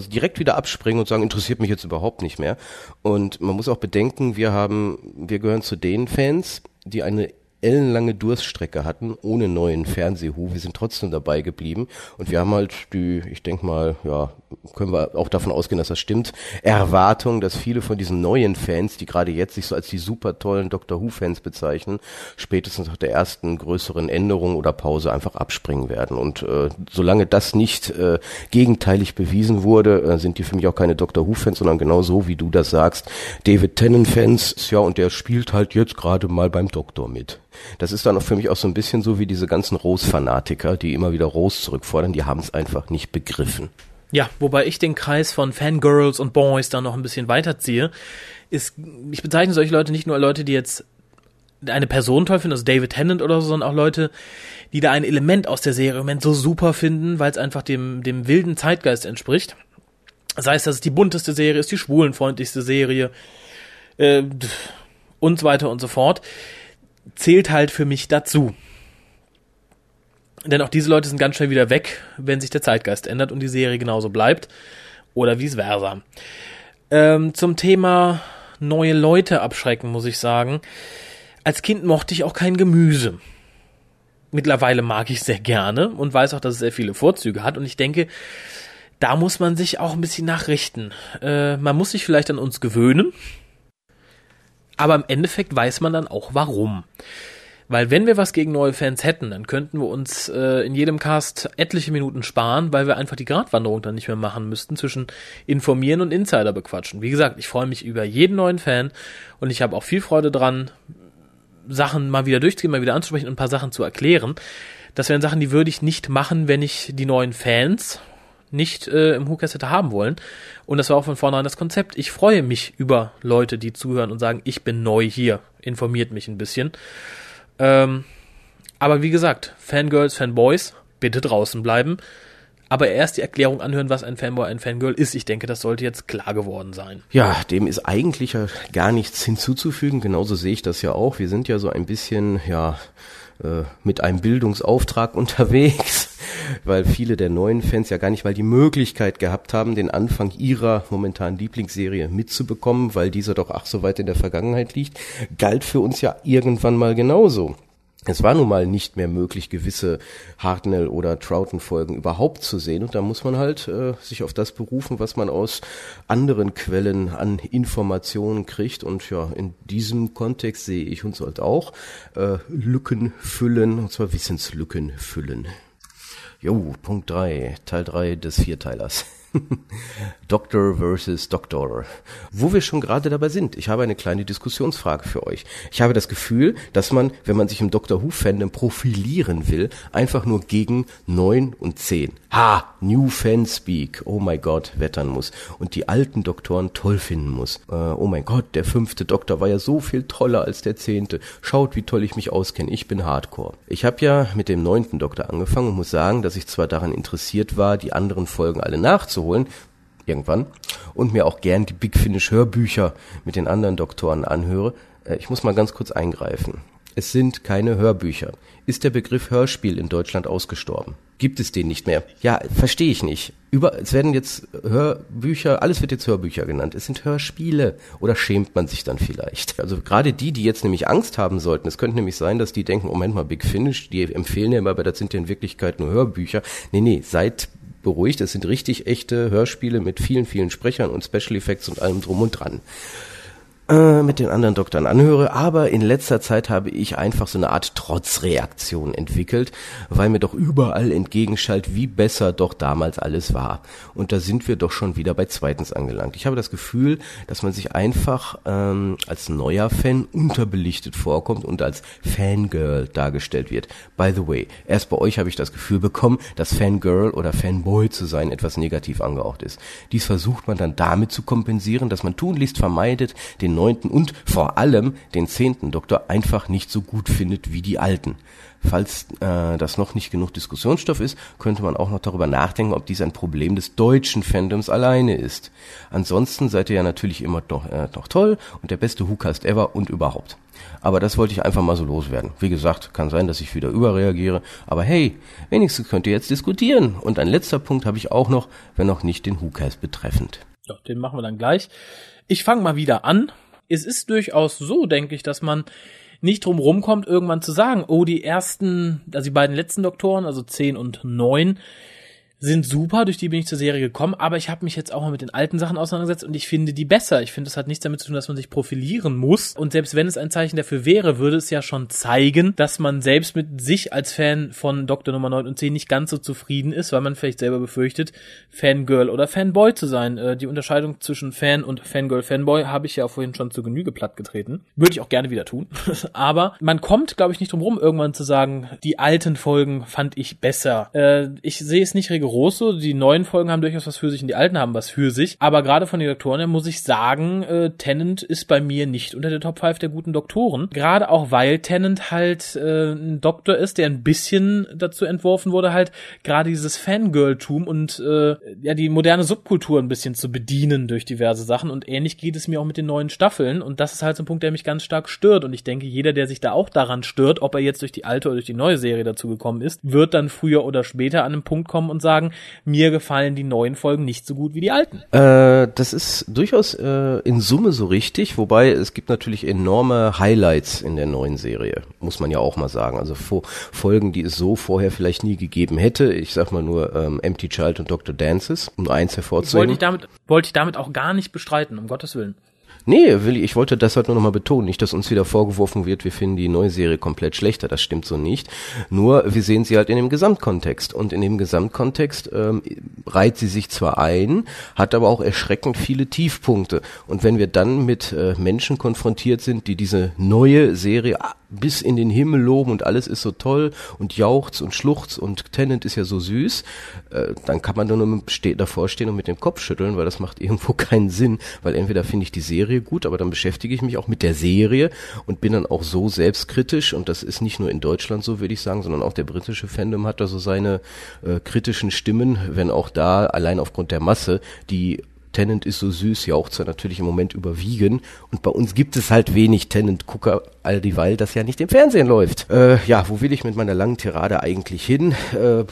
direkt wieder abspringen und sagen, interessiert mich jetzt überhaupt nicht mehr. Und man muss auch bedenken, wir haben, wir gehören zu den Fans, die eine ellenlange Durststrecke hatten, ohne neuen Fernsehhu. Wir sind trotzdem dabei geblieben. Und wir haben halt die, ich denke mal, ja, können wir auch davon ausgehen, dass das stimmt, Erwartung, dass viele von diesen neuen Fans, die gerade jetzt sich so als die super tollen Doctor Who-Fans bezeichnen, spätestens nach der ersten größeren Änderung oder Pause einfach abspringen werden. Und äh, solange das nicht äh, gegenteilig bewiesen wurde, äh, sind die für mich auch keine Doctor Who-Fans, sondern genau so, wie du das sagst, David Tennant-Fans, ja, und der spielt halt jetzt gerade mal beim Doktor mit. Das ist dann auch für mich auch so ein bisschen so wie diese ganzen Rose-Fanatiker, die immer wieder Rose zurückfordern, die haben es einfach nicht begriffen. Ja, wobei ich den Kreis von Fangirls und Boys da noch ein bisschen weiterziehe, ist, ich bezeichne solche Leute nicht nur Leute, die jetzt eine Person toll finden, also David Tennant oder so, sondern auch Leute, die da ein Element aus der Serie im Moment so super finden, weil es einfach dem, dem wilden Zeitgeist entspricht. Sei es, dass es die bunteste Serie ist, die schwulenfreundlichste Serie äh, und so weiter und so fort zählt halt für mich dazu. Denn auch diese Leute sind ganz schnell wieder weg, wenn sich der Zeitgeist ändert und die Serie genauso bleibt. Oder vice versa. Ähm, zum Thema neue Leute abschrecken, muss ich sagen. Als Kind mochte ich auch kein Gemüse. Mittlerweile mag ich sehr gerne und weiß auch, dass es sehr viele Vorzüge hat. Und ich denke, da muss man sich auch ein bisschen nachrichten. Äh, man muss sich vielleicht an uns gewöhnen. Aber im Endeffekt weiß man dann auch warum. Weil wenn wir was gegen neue Fans hätten, dann könnten wir uns äh, in jedem Cast etliche Minuten sparen, weil wir einfach die Gratwanderung dann nicht mehr machen müssten zwischen informieren und Insider bequatschen. Wie gesagt, ich freue mich über jeden neuen Fan und ich habe auch viel Freude dran, Sachen mal wieder durchzugehen, mal wieder anzusprechen und ein paar Sachen zu erklären. Das wären Sachen, die würde ich nicht machen, wenn ich die neuen Fans nicht äh, im Hookers hätte haben wollen. Und das war auch von vornherein das Konzept. Ich freue mich über Leute, die zuhören und sagen, ich bin neu hier, informiert mich ein bisschen. Ähm, aber wie gesagt, Fangirls, Fanboys, bitte draußen bleiben. Aber erst die Erklärung anhören, was ein Fanboy, ein Fangirl ist. Ich denke, das sollte jetzt klar geworden sein. Ja, dem ist eigentlich ja gar nichts hinzuzufügen. Genauso sehe ich das ja auch. Wir sind ja so ein bisschen, ja, äh, mit einem Bildungsauftrag [laughs] unterwegs. Weil viele der neuen Fans ja gar nicht mal die Möglichkeit gehabt haben, den Anfang ihrer momentanen Lieblingsserie mitzubekommen, weil dieser doch ach so weit in der Vergangenheit liegt, galt für uns ja irgendwann mal genauso. Es war nun mal nicht mehr möglich, gewisse Hartnell- oder Troughton-Folgen überhaupt zu sehen. Und da muss man halt äh, sich auf das berufen, was man aus anderen Quellen an Informationen kriegt. Und ja, in diesem Kontext sehe ich uns halt auch äh, Lücken füllen, und zwar Wissenslücken füllen. Jo, Punkt drei, Teil drei des Vierteilers. [laughs] Doctor versus Doctor. Wo wir schon gerade dabei sind, ich habe eine kleine Diskussionsfrage für euch. Ich habe das Gefühl, dass man, wenn man sich im Doctor Who Fandom profilieren will, einfach nur gegen neun und zehn, ha, New Fan Speak, oh mein Gott, wettern muss und die alten Doktoren toll finden muss. Äh, oh mein Gott, der fünfte Doktor war ja so viel toller als der zehnte. Schaut, wie toll ich mich auskenne. Ich bin Hardcore. Ich habe ja mit dem neunten Doktor angefangen und muss sagen, dass ich zwar daran interessiert war, die anderen Folgen alle nachzuholen, irgendwann und mir auch gern die Big Finish Hörbücher mit den anderen Doktoren anhöre. Äh, ich muss mal ganz kurz eingreifen. Es sind keine Hörbücher. Ist der Begriff Hörspiel in Deutschland ausgestorben? Gibt es den nicht mehr? Ja, verstehe ich nicht. Über, es werden jetzt Hörbücher, alles wird jetzt Hörbücher genannt. Es sind Hörspiele. Oder schämt man sich dann vielleicht? Also gerade die, die jetzt nämlich Angst haben sollten, es könnte nämlich sein, dass die denken, Moment mal, Big Finish, die empfehlen ja immer, aber das sind ja in Wirklichkeit nur Hörbücher. Nee, nee, seid beruhigt. Es sind richtig echte Hörspiele mit vielen, vielen Sprechern und Special Effects und allem drum und dran äh, mit den anderen Doktoren anhöre, aber in letzter Zeit habe ich einfach so eine Art Trotzreaktion entwickelt, weil mir doch überall entgegenschallt, wie besser doch damals alles war. Und da sind wir doch schon wieder bei zweitens angelangt. Ich habe das Gefühl, dass man sich einfach ähm, als neuer Fan unterbelichtet vorkommt und als Fangirl dargestellt wird. By the way, erst bei euch habe ich das Gefühl bekommen, dass Fangirl oder Fanboy zu sein etwas negativ angehaucht ist. Dies versucht man dann damit zu kompensieren, dass man tunlichst vermeidet, den neunten und vor allem den zehnten Doktor einfach nicht so gut findet wie die alten. Falls äh, das noch nicht genug Diskussionsstoff ist, könnte man auch noch darüber nachdenken, ob dies ein Problem des deutschen Fandoms alleine ist. Ansonsten seid ihr ja natürlich immer noch, äh, noch toll und der beste WhoCast ever und überhaupt. Aber das wollte ich einfach mal so loswerden. Wie gesagt, kann sein, dass ich wieder überreagiere. Aber hey, wenigstens könnt ihr jetzt diskutieren. Und ein letzter Punkt habe ich auch noch, wenn auch nicht den WhoCast betreffend. Ja, den machen wir dann gleich. Ich fange mal wieder an es ist durchaus so, denke ich, dass man nicht drum rumkommt, irgendwann zu sagen, oh, die ersten, also die beiden letzten Doktoren, also 10 und 9, sind super, durch die bin ich zur Serie gekommen, aber ich habe mich jetzt auch mal mit den alten Sachen auseinandergesetzt und ich finde die besser. Ich finde, es hat nichts damit zu tun, dass man sich profilieren muss. Und selbst wenn es ein Zeichen dafür wäre, würde es ja schon zeigen, dass man selbst mit sich als Fan von Doktor Nummer 9 und 10 nicht ganz so zufrieden ist, weil man vielleicht selber befürchtet, Fangirl oder Fanboy zu sein. Äh, die Unterscheidung zwischen Fan und Fangirl, Fanboy habe ich ja vorhin schon zu Genüge platt getreten. Würde ich auch gerne wieder tun. [laughs] aber man kommt, glaube ich, nicht drum rum, irgendwann zu sagen, die alten Folgen fand ich besser. Äh, ich sehe es nicht rigoros groß Die neuen Folgen haben durchaus was für sich und die alten haben was für sich. Aber gerade von den Doktoren her muss ich sagen, äh, Tennant ist bei mir nicht unter der Top 5 der guten Doktoren. Gerade auch weil Tennant halt äh, ein Doktor ist, der ein bisschen dazu entworfen wurde, halt gerade dieses Fangirl-Tum und äh, ja die moderne Subkultur ein bisschen zu bedienen durch diverse Sachen. Und ähnlich geht es mir auch mit den neuen Staffeln. Und das ist halt so ein Punkt, der mich ganz stark stört. Und ich denke, jeder, der sich da auch daran stört, ob er jetzt durch die alte oder durch die neue Serie dazu gekommen ist, wird dann früher oder später an einem Punkt kommen und sagen, sagen, mir gefallen die neuen Folgen nicht so gut wie die alten. Äh, das ist durchaus äh, in Summe so richtig, wobei es gibt natürlich enorme Highlights in der neuen Serie, muss man ja auch mal sagen. Also Folgen, die es so vorher vielleicht nie gegeben hätte. Ich sag mal nur ähm, Empty Child und Dr. Dances, um eins hervorzuheben. Wollte ich damit, wollte ich damit auch gar nicht bestreiten, um Gottes Willen. Nee, Willi, ich wollte das halt nur nochmal betonen. Nicht, dass uns wieder vorgeworfen wird, wir finden die neue Serie komplett schlechter. Das stimmt so nicht. Nur, wir sehen sie halt in dem Gesamtkontext. Und in dem Gesamtkontext ähm, reiht sie sich zwar ein, hat aber auch erschreckend viele Tiefpunkte. Und wenn wir dann mit äh, Menschen konfrontiert sind, die diese neue Serie bis in den Himmel loben und alles ist so toll und jauchzt und schluchzt und Tennant ist ja so süß, äh, dann kann man nur davor stehen und mit dem Kopf schütteln, weil das macht [laughs] irgendwo keinen Sinn, weil entweder finde ich die Serie gut, aber dann beschäftige ich mich auch mit der Serie und bin dann auch so selbstkritisch und das ist nicht nur in Deutschland so, würde ich sagen, sondern auch der britische Fandom hat da so seine äh, kritischen Stimmen, wenn auch da allein aufgrund der Masse die Tennant ist so süß, jauchzt natürlich im Moment überwiegen. Und bei uns gibt es halt wenig Tennant-Gucker all dieweil das ja nicht im Fernsehen läuft. Äh, ja, wo will ich mit meiner langen Tirade eigentlich hin? Äh,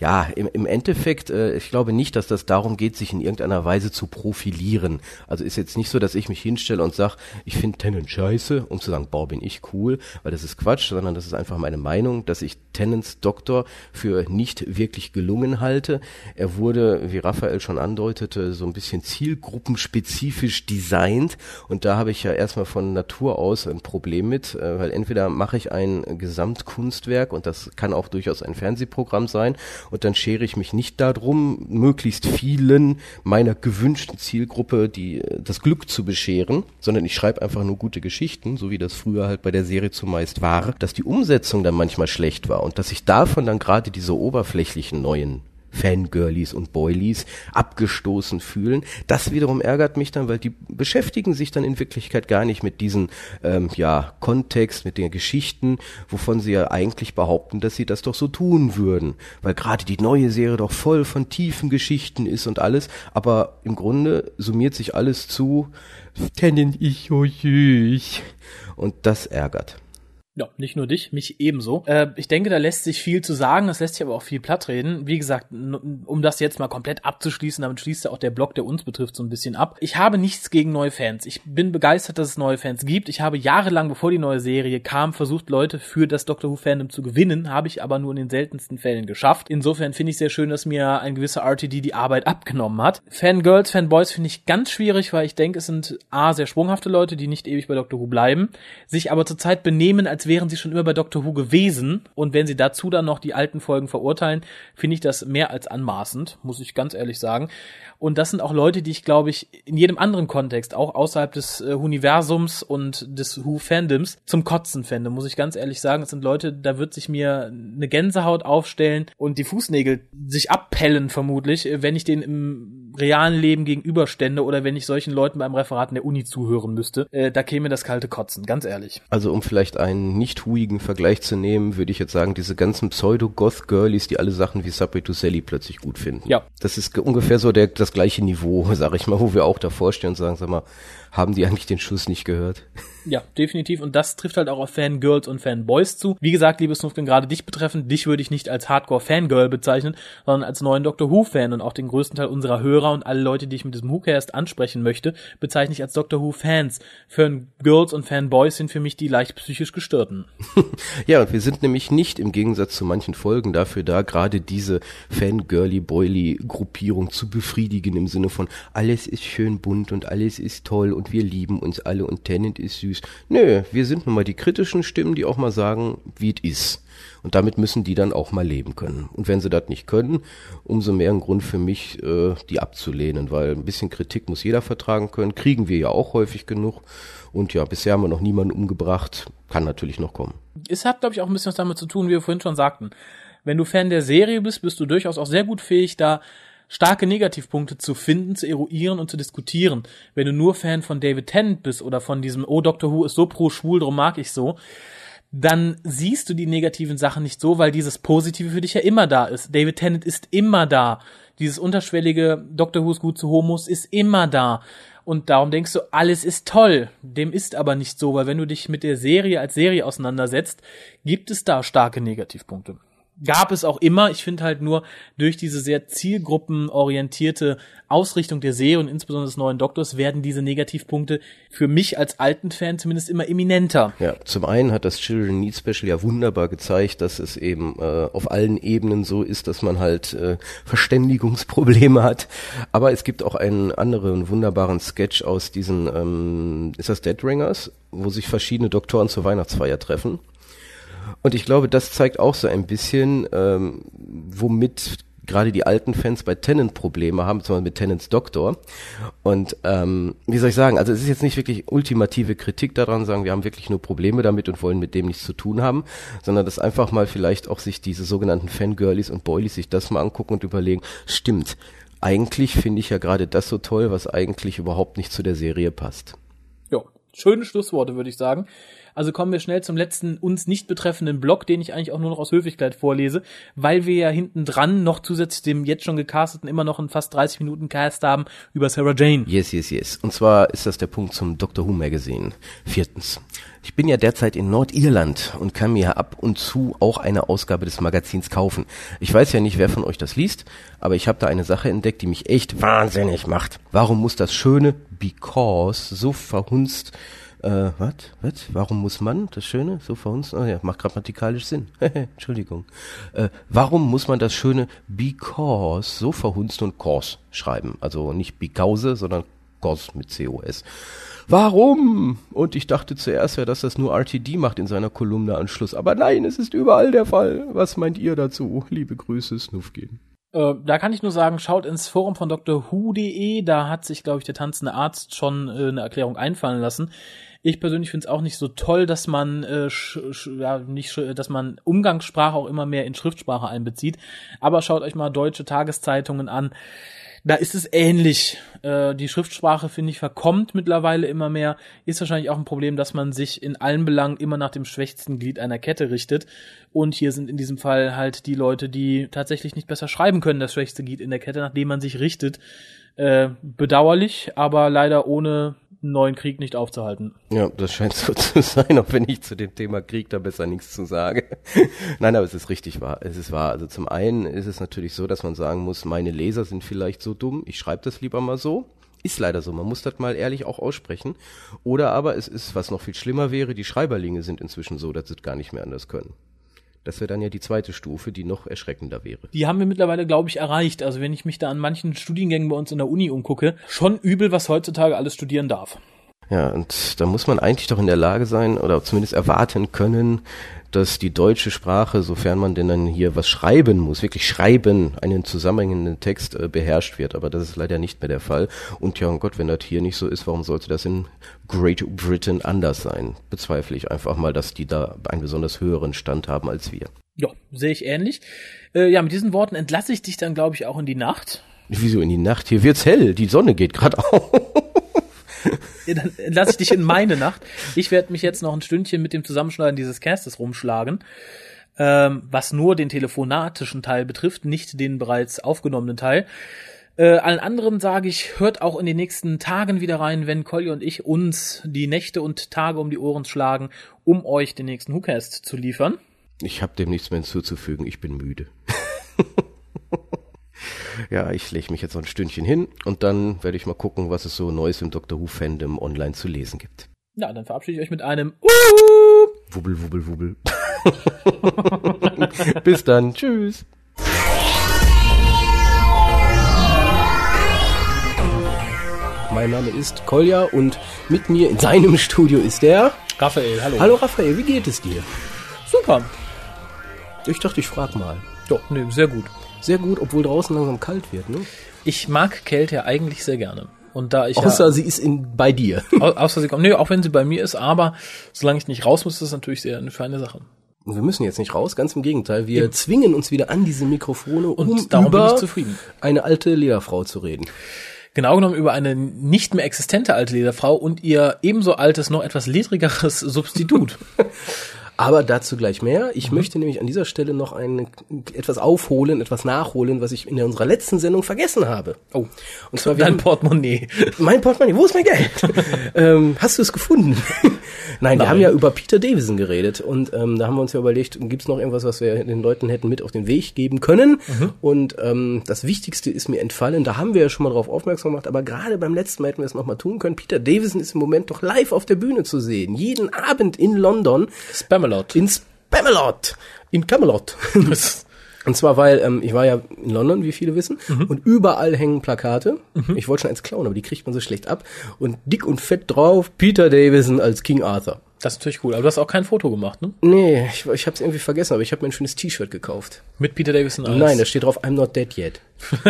ja, im, im Endeffekt, äh, ich glaube nicht, dass das darum geht, sich in irgendeiner Weise zu profilieren. Also ist jetzt nicht so, dass ich mich hinstelle und sage, ich finde Tennant scheiße, um zu sagen, boah, bin ich cool, weil das ist Quatsch, sondern das ist einfach meine Meinung, dass ich Tennants Doktor für nicht wirklich gelungen halte. Er wurde, wie Raphael schon andeutete, so ein bisschen zielgruppenspezifisch designt und da habe ich ja erstmal von Natur aus ein Problem mit, äh, weil entweder mache ich ein Gesamtkunstwerk und das kann auch durchaus ein Fernsehprogramm sein und dann schere ich mich nicht darum, möglichst vielen meiner gewünschten Zielgruppe die äh, das Glück zu bescheren, sondern ich schreibe einfach nur gute Geschichten, so wie das früher halt bei der Serie zumeist war, dass die Umsetzung dann manchmal schlecht war und dass ich davon dann gerade diese oberflächlichen neuen Fangirlies und Boilies abgestoßen fühlen. Das wiederum ärgert mich dann, weil die beschäftigen sich dann in Wirklichkeit gar nicht mit diesem ähm, ja, Kontext, mit den Geschichten, wovon sie ja eigentlich behaupten, dass sie das doch so tun würden. Weil gerade die neue Serie doch voll von tiefen Geschichten ist und alles, aber im Grunde summiert sich alles zu, kennen ich so süß. Und das ärgert. Ja, nicht nur dich, mich ebenso. Äh, ich denke, da lässt sich viel zu sagen, es lässt sich aber auch viel platt reden. Wie gesagt, um das jetzt mal komplett abzuschließen, damit schließt ja auch der Blog, der uns betrifft, so ein bisschen ab. Ich habe nichts gegen neue Fans. Ich bin begeistert, dass es neue Fans gibt. Ich habe jahrelang, bevor die neue Serie kam, versucht, Leute für das Doctor Who Fandom zu gewinnen, habe ich aber nur in den seltensten Fällen geschafft. Insofern finde ich sehr schön, dass mir ein gewisser RTD die Arbeit abgenommen hat. Fangirls, Fanboys finde ich ganz schwierig, weil ich denke, es sind A, sehr sprunghafte Leute, die nicht ewig bei Doctor Who bleiben, sich aber zurzeit benehmen, als wären sie schon immer bei Doctor Who gewesen. Und wenn sie dazu dann noch die alten Folgen verurteilen, finde ich das mehr als anmaßend, muss ich ganz ehrlich sagen. Und das sind auch Leute, die ich, glaube ich, in jedem anderen Kontext, auch außerhalb des äh, Universums und des Who-Fandoms, zum Kotzen fände, muss ich ganz ehrlich sagen. Es sind Leute, da wird sich mir eine Gänsehaut aufstellen und die Fußnägel sich abpellen, vermutlich, äh, wenn ich den im realen Leben gegenüberstände oder wenn ich solchen Leuten beim Referat in der Uni zuhören müsste. Äh, da käme das kalte Kotzen, ganz ehrlich. Also um vielleicht einen nicht huigen Vergleich zu nehmen, würde ich jetzt sagen, diese ganzen Pseudo-Goth-Girlies, die alle Sachen wie Subway to Sally plötzlich gut finden. Ja. Das ist ungefähr so der, das gleiche Niveau, [laughs] sag ich mal, wo wir auch davor stehen und sagen, sag mal, haben die eigentlich den Schuss nicht gehört? Ja, definitiv. Und das trifft halt auch auf Fangirls und Fanboys zu. Wie gesagt, liebe Snufkin, gerade dich betreffend, dich würde ich nicht als Hardcore-Fangirl bezeichnen, sondern als neuen Doctor Who-Fan und auch den größten Teil unserer Hörer und alle Leute, die ich mit diesem WhoCast ansprechen möchte, bezeichne ich als Doctor Who-Fans. Fangirls und Fanboys sind für mich die leicht psychisch gestörten. [laughs] ja, und wir sind nämlich nicht im Gegensatz zu manchen Folgen dafür da, gerade diese Fangirly-Boily-Gruppierung zu befriedigen im Sinne von alles ist schön bunt und alles ist toll und wir lieben uns alle und Tennant ist süß süß. Nö, wir sind nun mal die kritischen Stimmen, die auch mal sagen, wie es ist. Und damit müssen die dann auch mal leben können. Und wenn sie das nicht können, umso mehr ein Grund für mich, äh, die abzulehnen, weil ein bisschen Kritik muss jeder vertragen können. Kriegen wir ja auch häufig genug. Und ja, bisher haben wir noch niemanden umgebracht. Kann natürlich noch kommen. Es hat, glaube ich, auch ein bisschen was damit zu tun, wie wir vorhin schon sagten. Wenn du Fan der Serie bist, bist du durchaus auch sehr gut fähig, da starke Negativpunkte zu finden, zu eruieren und zu diskutieren. Wenn du nur Fan von David Tennant bist oder von diesem Oh Doctor Who ist so pro schwul, drum mag ich so, dann siehst du die negativen Sachen nicht so, weil dieses Positive für dich ja immer da ist. David Tennant ist immer da. Dieses unterschwellige Doctor Who ist gut zu Homos ist immer da. Und darum denkst du, alles ist toll. Dem ist aber nicht so, weil wenn du dich mit der Serie als Serie auseinandersetzt, gibt es da starke Negativpunkte gab es auch immer. Ich finde halt nur durch diese sehr zielgruppenorientierte Ausrichtung der Serie und insbesondere des neuen Doktors werden diese Negativpunkte für mich als alten Fan zumindest immer eminenter. Ja, zum einen hat das Children Need Special ja wunderbar gezeigt, dass es eben äh, auf allen Ebenen so ist, dass man halt äh, Verständigungsprobleme hat. Aber es gibt auch einen anderen wunderbaren Sketch aus diesen, ähm, ist das Dead Ringers, wo sich verschiedene Doktoren zur Weihnachtsfeier treffen. Und ich glaube, das zeigt auch so ein bisschen, ähm, womit gerade die alten Fans bei Tennant Probleme haben, zum Beispiel mit Tennants Doktor. Und ähm, wie soll ich sagen, also es ist jetzt nicht wirklich ultimative Kritik daran, sagen, wir haben wirklich nur Probleme damit und wollen mit dem nichts zu tun haben, sondern das einfach mal vielleicht auch sich diese sogenannten Fangirlies und Boilies sich das mal angucken und überlegen, stimmt, eigentlich finde ich ja gerade das so toll, was eigentlich überhaupt nicht zu der Serie passt. Ja, schöne Schlussworte, würde ich sagen. Also kommen wir schnell zum letzten uns nicht betreffenden Block, den ich eigentlich auch nur noch aus Höflichkeit vorlese, weil wir ja hinten dran noch zusätzlich dem jetzt schon gecasteten immer noch einen fast 30 Minuten Cast haben über Sarah Jane. Yes, yes, yes. Und zwar ist das der Punkt zum Doctor Who Magazine. Viertens. Ich bin ja derzeit in Nordirland und kann mir ab und zu auch eine Ausgabe des Magazins kaufen. Ich weiß ja nicht, wer von euch das liest, aber ich habe da eine Sache entdeckt, die mich echt wahnsinnig macht. Warum muss das schöne Because so verhunzt äh, was? Was? Warum muss man das Schöne so verhunzt? Oh ja, macht grammatikalisch Sinn. [laughs] Entschuldigung. Äh, warum muss man das Schöne because so verhunzt und cause schreiben? Also nicht because, sondern cause mit COS. Warum? Und ich dachte zuerst ja, dass das nur RTD macht in seiner Kolumne Anschluss. Aber nein, es ist überall der Fall. Was meint ihr dazu? Liebe Grüße, Snuffgehen. Äh, da kann ich nur sagen, schaut ins Forum von drwho.de, da hat sich, glaube ich, der tanzende Arzt schon äh, eine Erklärung einfallen lassen. Ich persönlich finde es auch nicht so toll, dass man äh, ja, nicht, dass man Umgangssprache auch immer mehr in Schriftsprache einbezieht. Aber schaut euch mal deutsche Tageszeitungen an da ist es ähnlich. Äh, die Schriftsprache, finde ich, verkommt mittlerweile immer mehr. Ist wahrscheinlich auch ein Problem, dass man sich in allen Belangen immer nach dem schwächsten Glied einer Kette richtet. Und hier sind in diesem Fall halt die Leute, die tatsächlich nicht besser schreiben können, das schwächste Glied in der Kette, nachdem man sich richtet. Äh, bedauerlich, aber leider ohne neuen Krieg nicht aufzuhalten. Ja, das scheint so [laughs] zu sein, auch wenn ich zu dem Thema Krieg da besser nichts zu sage. [laughs] Nein, aber es ist richtig wahr. Es ist wahr. Also zum einen ist es natürlich so, dass man sagen muss, meine Leser sind vielleicht so dumm, ich schreibe das lieber mal so. Ist leider so, man muss das mal ehrlich auch aussprechen. Oder aber es ist, was noch viel schlimmer wäre, die Schreiberlinge sind inzwischen so, dass sie es gar nicht mehr anders können. Das wäre dann ja die zweite Stufe, die noch erschreckender wäre. Die haben wir mittlerweile, glaube ich, erreicht. Also wenn ich mich da an manchen Studiengängen bei uns in der Uni umgucke, schon übel, was heutzutage alles studieren darf. Ja, und da muss man eigentlich doch in der Lage sein oder zumindest erwarten können, dass die deutsche Sprache, sofern man denn dann hier was schreiben muss, wirklich schreiben, einen zusammenhängenden Text äh, beherrscht wird. Aber das ist leider nicht mehr der Fall. Und ja, oh Gott, wenn das hier nicht so ist, warum sollte das in Great Britain anders sein? Bezweifle ich einfach mal, dass die da einen besonders höheren Stand haben als wir. Ja, sehe ich ähnlich. Äh, ja, mit diesen Worten entlasse ich dich dann, glaube ich, auch in die Nacht. Wieso in die Nacht? Hier wird's hell, die Sonne geht gerade [laughs] auf dann lasse ich dich in meine Nacht. Ich werde mich jetzt noch ein Stündchen mit dem Zusammenschneiden dieses Castes rumschlagen. Ähm, was nur den telefonatischen Teil betrifft, nicht den bereits aufgenommenen Teil. Äh, allen anderen sage ich, hört auch in den nächsten Tagen wieder rein, wenn Colli und ich uns die Nächte und Tage um die Ohren schlagen, um euch den nächsten WhoCast zu liefern. Ich habe dem nichts mehr hinzuzufügen, ich bin müde. [laughs] ja, ich lege mich jetzt noch ein Stündchen hin und dann werde ich mal gucken, was es so Neues im Dr. Who Fandom online zu lesen gibt. Ja, dann verabschiede ich euch mit einem uh! Wubbel, wubbel, wubbel. [laughs] Bis dann. Tschüss. Mein Name ist Kolja und mit mir in seinem Studio ist der Raphael. Hallo. Hallo Raphael, wie geht es dir? Super. Ich dachte, ich frag mal. Ja, nee, sehr gut sehr gut, obwohl draußen langsam kalt wird. Ne? Ich mag Kälte eigentlich sehr gerne. Und da ich außer ja, sie ist in, bei dir. [laughs] Au, außer sie kommt. Nee, auch wenn sie bei mir ist, aber solange ich nicht raus muss, ist das natürlich sehr eine feine Sache. Wir müssen jetzt nicht raus, ganz im Gegenteil. Wir ja. zwingen uns wieder an diese Mikrofone, um Und darum über bin ich zufrieden. eine alte Lederfrau zu reden. Genau genommen über eine nicht mehr existente alte Lederfrau und ihr ebenso altes, noch etwas ledrigeres [laughs] Substitut. [laughs] Aber dazu gleich mehr. Ich mhm. möchte nämlich an dieser Stelle noch ein, etwas aufholen, etwas nachholen, was ich in unserer letzten Sendung vergessen habe. Oh. Und zwar dein Portemonnaie. [laughs] Mein Portemonnaie, wo ist mein Geld? [laughs] ähm, hast du es gefunden? Nein, [laughs] Nein, wir haben ja über Peter Davison geredet und ähm, da haben wir uns ja überlegt, gibt es noch irgendwas, was wir den Leuten hätten mit auf den Weg geben können? Mhm. Und ähm, das Wichtigste ist mir entfallen, da haben wir ja schon mal drauf aufmerksam gemacht, aber gerade beim letzten Mal hätten wir es noch mal tun können. Peter Davison ist im Moment doch live auf der Bühne zu sehen. Jeden Abend in London. Spamalot. In Spamalot. In Camelot. [laughs] Und zwar, weil ähm, ich war ja in London, wie viele wissen, mhm. und überall hängen Plakate. Mhm. Ich wollte schon eins klauen, aber die kriegt man so schlecht ab. Und dick und fett drauf, Peter Davison als King Arthur. Das ist natürlich cool. Aber du hast auch kein Foto gemacht, ne? Nee, ich, ich habe es irgendwie vergessen, aber ich habe mir ein schönes T-Shirt gekauft. Mit Peter Davison als? Nein, da steht drauf, I'm not dead yet. [laughs]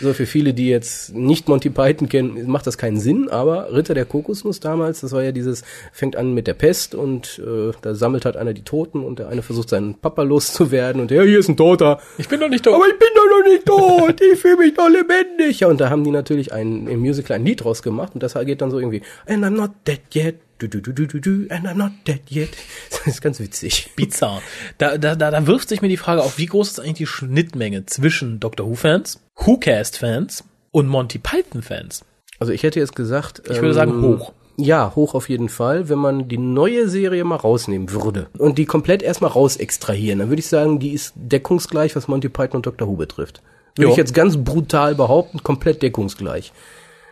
so, für viele, die jetzt nicht Monty Python kennen, macht das keinen Sinn, aber Ritter der Kokosnuss damals, das war ja dieses, fängt an mit der Pest und äh, da sammelt halt einer die Toten und der eine versucht seinen Papa loszuwerden und ja, hier ist ein Toter. Ich bin doch nicht tot. Aber ich bin doch noch nicht tot, ich fühle mich doch lebendig. Ja, und da haben die natürlich ein, im Musical ein Lied draus gemacht und das geht dann so irgendwie, and I'm not dead yet, du, du, du, du, du, du, and I'm not dead yet. [laughs] Das ist ganz witzig. Bizarr. Da, da, da, da wirft sich mir die Frage auf, wie groß ist eigentlich die Schnittmenge zwischen Doctor Who-Fans, Who-Cast-Fans und Monty Python-Fans? Also ich hätte jetzt gesagt... Ich würde sagen ähm, hoch. Ja, hoch auf jeden Fall. Wenn man die neue Serie mal rausnehmen würde und die komplett erstmal raus extrahieren, dann würde ich sagen, die ist deckungsgleich, was Monty Python und Dr. Who betrifft. Würde Jo. ich jetzt ganz brutal behaupten, komplett deckungsgleich.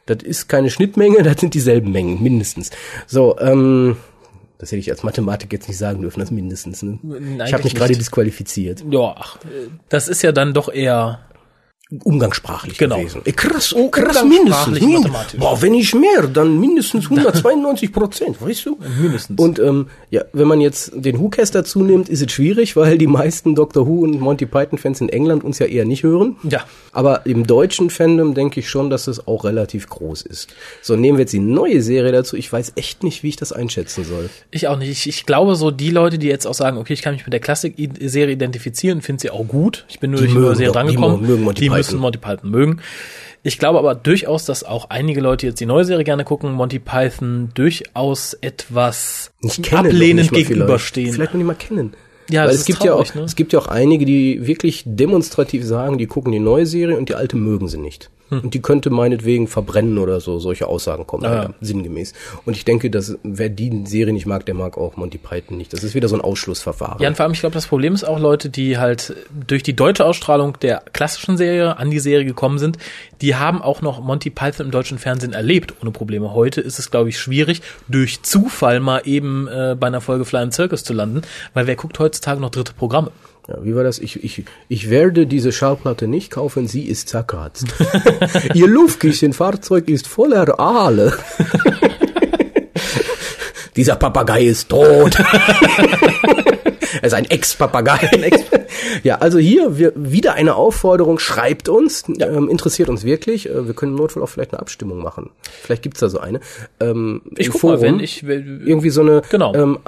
Das ist keine Schnittmenge, [laughs] das sind dieselben Mengen, mindestens. So, ähm, das hätte ich als Mathematik jetzt nicht sagen dürfen, das mindestens. Ne? Ich Eigentlich habe mich gerade disqualifiziert. Ja, das ist ja dann doch eher Umgangssprachlich Genau. gewesen. Äh, krass, oh, krass, mindestens. Min mathematisch. boah, wenn ich mehr, dann mindestens [laughs] 192 Prozent, weißt du? mindestens. Und ähm, ja, wenn man jetzt den Who-Cast dazu nimmt, ist es schwierig, weil die meisten Doctor Who und Monty Python-Fans in England uns ja eher nicht hören. Ja. Aber im deutschen Fandom denke ich schon, dass es auch relativ groß ist. So, nehmen wir jetzt die neue Serie dazu. Ich weiß echt nicht, wie ich das einschätzen soll. Ich auch nicht. Ich, ich glaube, so die Leute, die jetzt auch sagen, okay, ich kann mich mit der Klassik-Serie identifizieren, finde sie auch gut. Ich bin nur Die durch die Serie doch- die mögen Monty die Python. Müssen Monty Python mögen. Ich glaube aber durchaus, dass auch einige Leute jetzt die neue Serie gerne gucken, Monty Python durchaus etwas ablehnend gegenüberstehen. Vielleicht, vielleicht noch nicht mal kennen. Ja, Weil es gibt traurig, ja auch, ne? es gibt ja auch einige, die wirklich demonstrativ sagen, die gucken die neue Serie und die alte mögen sie nicht. Und die könnte meinetwegen verbrennen oder so, solche Aussagen kommen, Hm. Ah, ja. ja. sinngemäß. Und ich denke, dass wer die Serie nicht mag, der mag auch Monty Python nicht. Das ist wieder so ein Ausschlussverfahren. Ja, und vor allem, ich glaube, das Problem ist auch Leute, die halt durch die deutsche Ausstrahlung der klassischen Serie an die Serie gekommen sind, die haben auch noch Monty Python im deutschen Fernsehen erlebt, ohne Probleme. Heute ist es, glaube ich, schwierig, durch Zufall mal eben äh, bei einer Folge Flying Circus zu landen, weil wer guckt heutzutage noch dritte Programme? Ja, wie war das? Ich, ich, ich werde diese Schallplatte nicht kaufen, sie ist zerkratzt. [laughs] Ihr Luftküchenfahrzeug ist voller Aale. [laughs] Dieser Papagei ist tot. [laughs] er ist ein Ex-Papagei. [laughs] ja, also hier wir, wieder eine Aufforderung. Schreibt uns. Ähm, interessiert uns wirklich. Äh, wir können im Notfall auch vielleicht eine Abstimmung machen. Vielleicht gibt's da so eine. Ähm, Ich guck mal, Forum. wenn ich will, irgendwie so eine Genau. ähm,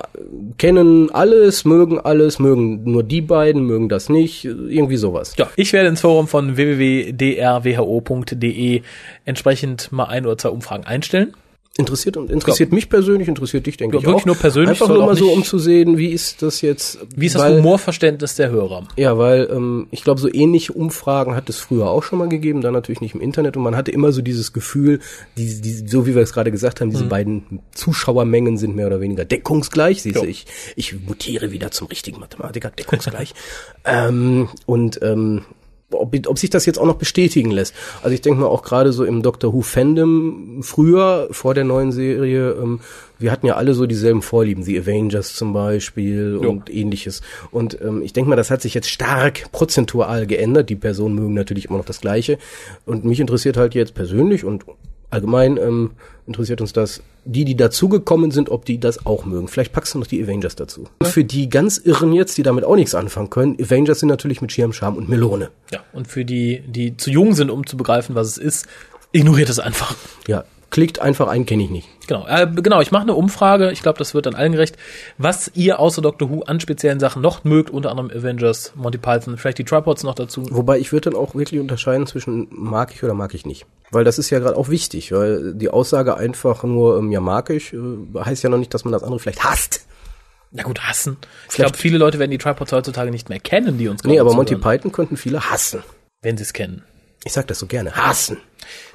kennen alles, mögen alles, mögen nur die beiden, mögen das nicht, irgendwie sowas. ja, ich werde ins Forum von www.drwho.de entsprechend mal ein oder zwei Umfragen einstellen. Interessiert und interessiert mich persönlich, interessiert dich, denke Ja, ich wirklich auch. nur persönlich, Einfach nur mal so, um zu sehen, wie ist das jetzt? Wie ist das weil, Humorverständnis der Hörer? Ja, weil ähm, ich glaube, so ähnliche Umfragen hat es früher auch schon mal gegeben, dann natürlich nicht im Internet und man hatte immer so dieses Gefühl, die, die, so wie wir es gerade gesagt haben, diese Mhm. beiden Zuschauermengen sind mehr oder weniger deckungsgleich. Siehst du, Ja. ich, ich mutiere wieder zum richtigen Mathematiker, deckungsgleich. [laughs] ähm, und ähm, ob, ob sich das jetzt auch noch bestätigen lässt. Also ich denke mal auch gerade so im Doctor Who Fandom früher, vor der neuen Serie, ähm, wir hatten ja alle so dieselben Vorlieben, The Avengers zum Beispiel Jo. und ähnliches. Und ähm, ich denke mal, das hat sich jetzt stark prozentual geändert. Die Personen mögen natürlich immer noch das Gleiche. Und mich interessiert halt jetzt persönlich und allgemein ähm, interessiert uns das, die, die dazugekommen sind, ob die das auch mögen. Vielleicht packst du noch die Avengers dazu. Und für die ganz Irren jetzt, die damit auch nichts anfangen können, Avengers sind natürlich mit Schirm, Scham und Melone. Ja, und für die, die zu jung sind, um zu begreifen, was es ist, ignoriert es einfach. Ja, klickt einfach ein, kenne ich nicht. Genau, äh, genau. Ich mache eine Umfrage. Ich glaube, das wird dann allen gerecht, was ihr außer Doctor Who an speziellen Sachen noch mögt, unter anderem Avengers, Monty Python, vielleicht die Tripods noch dazu. Wobei ich würde dann auch wirklich unterscheiden zwischen mag ich oder mag ich nicht. Weil das ist ja gerade auch wichtig, weil die Aussage einfach nur, ähm, ja mag ich, äh, heißt ja noch nicht, dass man das andere vielleicht hasst. Ja gut, hassen. Ich Vielleicht- glaube, viele Leute werden die Tripods heutzutage nicht mehr kennen, die uns Nee, aber Monty Python könnten viele hassen. wenn sie es kennen. Ich sag das so gerne. Hassen.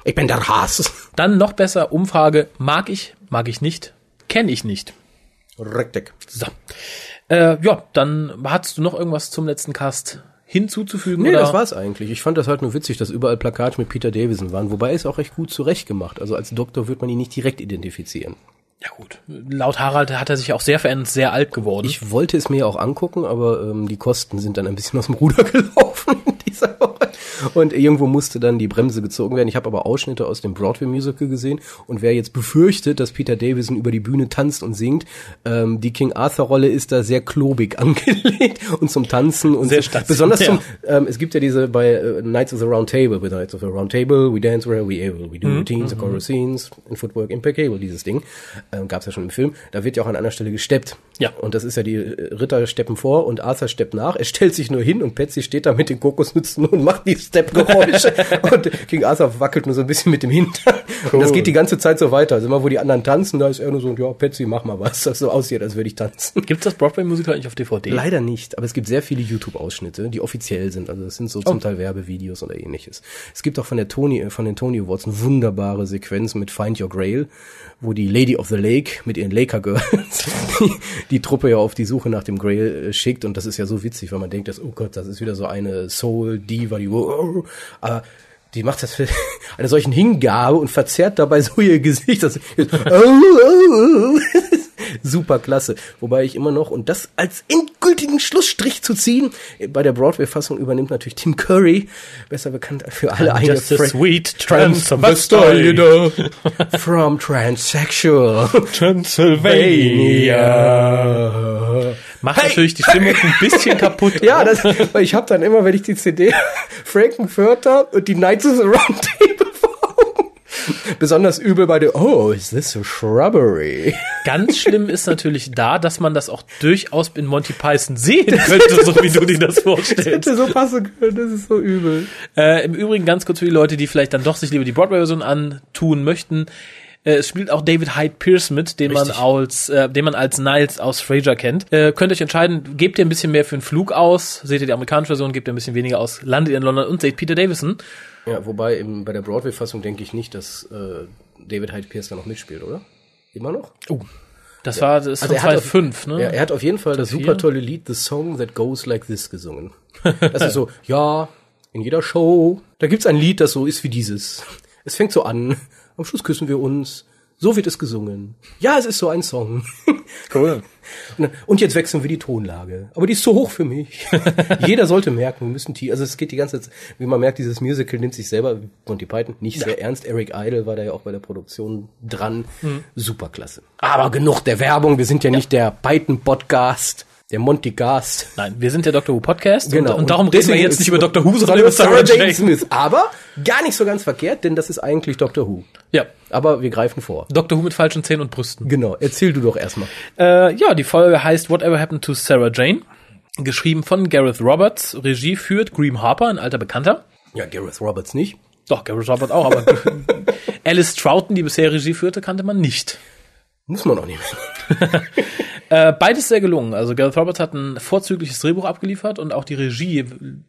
Ich bin der Hass. [laughs] Dann noch besser Umfrage: Mag ich, mag ich nicht, kenne ich nicht. Rektek. So. Äh, ja, dann hast du noch irgendwas zum letzten Cast hinzuzufügen? Nee, oder? das war's eigentlich. Ich fand das halt nur witzig, dass überall Plakate mit Peter Davison waren, wobei es auch recht gut zurechtgemacht. Also als Doktor wird man ihn nicht direkt identifizieren. Ja gut. Laut Harald hat er sich auch sehr verändert, sehr alt geworden. Ich wollte es mir ja auch angucken, aber ähm, die Kosten sind dann ein bisschen aus dem Ruder [laughs] gelaufen in dieser Woche. Und irgendwo musste dann die Bremse gezogen werden. Ich habe aber Ausschnitte aus dem Broadway-Musical gesehen. Und wer jetzt befürchtet, dass Peter Davison über die Bühne tanzt und singt, ähm, die King Arthur-Rolle ist da sehr klobig [laughs] angelegt und zum Tanzen und Sehr so, besonders zum, ähm, es gibt ja diese bei äh, Knights of the Round Table, bei Knights of the Round Table, we dance where we able, we do routines, the chorus scenes, in footwork impeccable, dieses Ding, ähm, gab es ja schon im Film. Da wird ja auch an einer Stelle gesteppt. Ja. Und das ist ja die äh, Ritter steppen vor und Arthur steppt nach. Er stellt sich nur hin und Patsy steht da mit den Kokosnützen und macht [laughs] die Step-Geräusche. [laughs] und King Arthur wackelt nur so ein bisschen mit dem Hintern. Und das geht die ganze Zeit so weiter. Also immer, wo die anderen tanzen, da ist er nur so, ja, Patsy, mach mal was. [laughs] Das so aussieht, als würde ich tanzen. Gibt's das Broadway-Musical eigentlich auf DVD? Leider nicht, aber es gibt sehr viele YouTube-Ausschnitte, die offiziell sind. Also das sind so Oh. zum Teil Werbevideos oder ähnliches. Es gibt auch von der Tony, von den Tony Awards eine wunderbare Sequenz mit Find Your Grail, wo die Lady of the Lake mit ihren Laker Girls [laughs] die, die Truppe ja auf die Suche nach dem Grail äh, schickt und das ist ja so witzig, weil man denkt, dass, oh Gott, das ist wieder so eine Soul Diva, die, aber die macht das für [laughs] eine solchen Hingabe und verzerrt dabei so ihr Gesicht. Das, [laughs] Super klasse. Wobei ich immer noch, und das als endgültigen Schlussstrich zu ziehen, bei der Broadway-Fassung übernimmt natürlich Tim Curry, besser bekannt für alle eine Just a sweet Transvestite [laughs] from Transsexual Transylvania. Macht natürlich die Stimmung ein bisschen [laughs] kaputt. Ja, das, weil ich habe dann immer, wenn ich die CD Frankenfurter und die Knights of the Round Table. [laughs] Besonders übel bei der, oh, is this a shrubbery? [laughs] Ganz schlimm ist natürlich da, dass man das auch durchaus in Monty Python sehen könnte, so wie du dir das vorstellst. Hätte so passen können, das ist so übel. Äh, Im Übrigen ganz kurz für die Leute, die vielleicht dann doch sich lieber die Broadway-Version antun möchten. Äh, es spielt auch David Hyde Pierce mit, den Richtig. man als, äh, den man als Niles aus Frasier kennt. Äh, könnt euch entscheiden, gebt ihr ein bisschen mehr für einen Flug aus, seht ihr die amerikanische Version, gebt ihr ein bisschen weniger aus, landet ihr in London und seht Peter Davison. Ja, wobei im, bei der Broadway-Fassung denke ich nicht, dass äh, David Hyde Pierce da noch mitspielt, oder? Immer noch? Oh. Das war das Also von er hat auf- 2005, ne? Ja, er hat auf jeden Fall das super tolle Lied The Song That Goes Like This gesungen. Das ist so, [laughs] ja, in jeder Show, da gibt's ein Lied, das so ist wie dieses. Es fängt so an, am Schluss küssen wir uns, so wird es gesungen. Ja, es ist so ein Song. [laughs] Cool. Und, jetzt wechseln wir die Tonlage. Aber die ist zu hoch für mich. [laughs] Jeder sollte merken, wir müssen die, also es geht die ganze Zeit, wie man merkt, dieses Musical nimmt sich selber, Monty Python, nicht sehr ernst. Eric Idle war da ja auch bei der Produktion dran. Superklasse. Aber genug der Werbung, wir sind ja, nicht der Python-Podcast, der Monty Gast. Nein, wir sind der Doctor Who Podcast Genau. und, und darum reden wir jetzt nicht über Dr. Who, sondern über Sarah Jane. Smith. Aber gar nicht so ganz verkehrt, denn das ist eigentlich Doctor Who. Ja, Aber wir greifen vor. Doctor Who mit falschen Zähnen und Brüsten. Genau, erzähl du doch erstmal. Äh, ja, die Folge heißt Whatever Happened to Sarah Jane. Geschrieben von Gareth Roberts. Regie führt Graham Harper, ein alter Bekannter. Ja, Gareth Roberts nicht. Doch, Gareth Roberts auch, aber [laughs] Alice Troughton, die bisher Regie führte, kannte man nicht. Muss man auch nicht. [laughs] Äh, beides sehr gelungen. Also Gareth Roberts hat ein vorzügliches Drehbuch abgeliefert und auch die Regie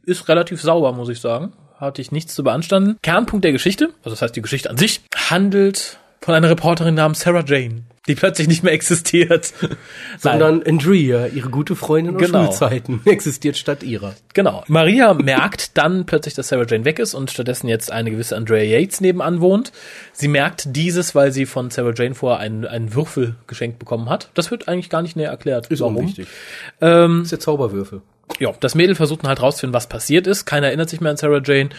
ist relativ sauber, muss ich sagen. Hatte ich nichts zu beanstanden. Kernpunkt der Geschichte, also das heißt die Geschichte an sich, handelt von einer Reporterin namens Sarah Jane, die plötzlich nicht mehr existiert. [laughs] Nein, Sondern Andrea, ihre gute Freundin aus Genau. Schulzeiten, [laughs] existiert statt ihrer. Genau. Maria merkt dann plötzlich, dass Sarah Jane weg ist und stattdessen jetzt eine gewisse Andrea Yates nebenan wohnt. Sie merkt dieses, weil sie von Sarah Jane vorher einen, einen Würfel geschenkt bekommen hat. Das wird eigentlich gar nicht näher erklärt. warum. unwichtig. Ähm, Das ist der Zauberwürfel. ja, das Mädel versucht dann halt rauszufinden, was passiert ist. Keiner erinnert sich mehr an Sarah Jane.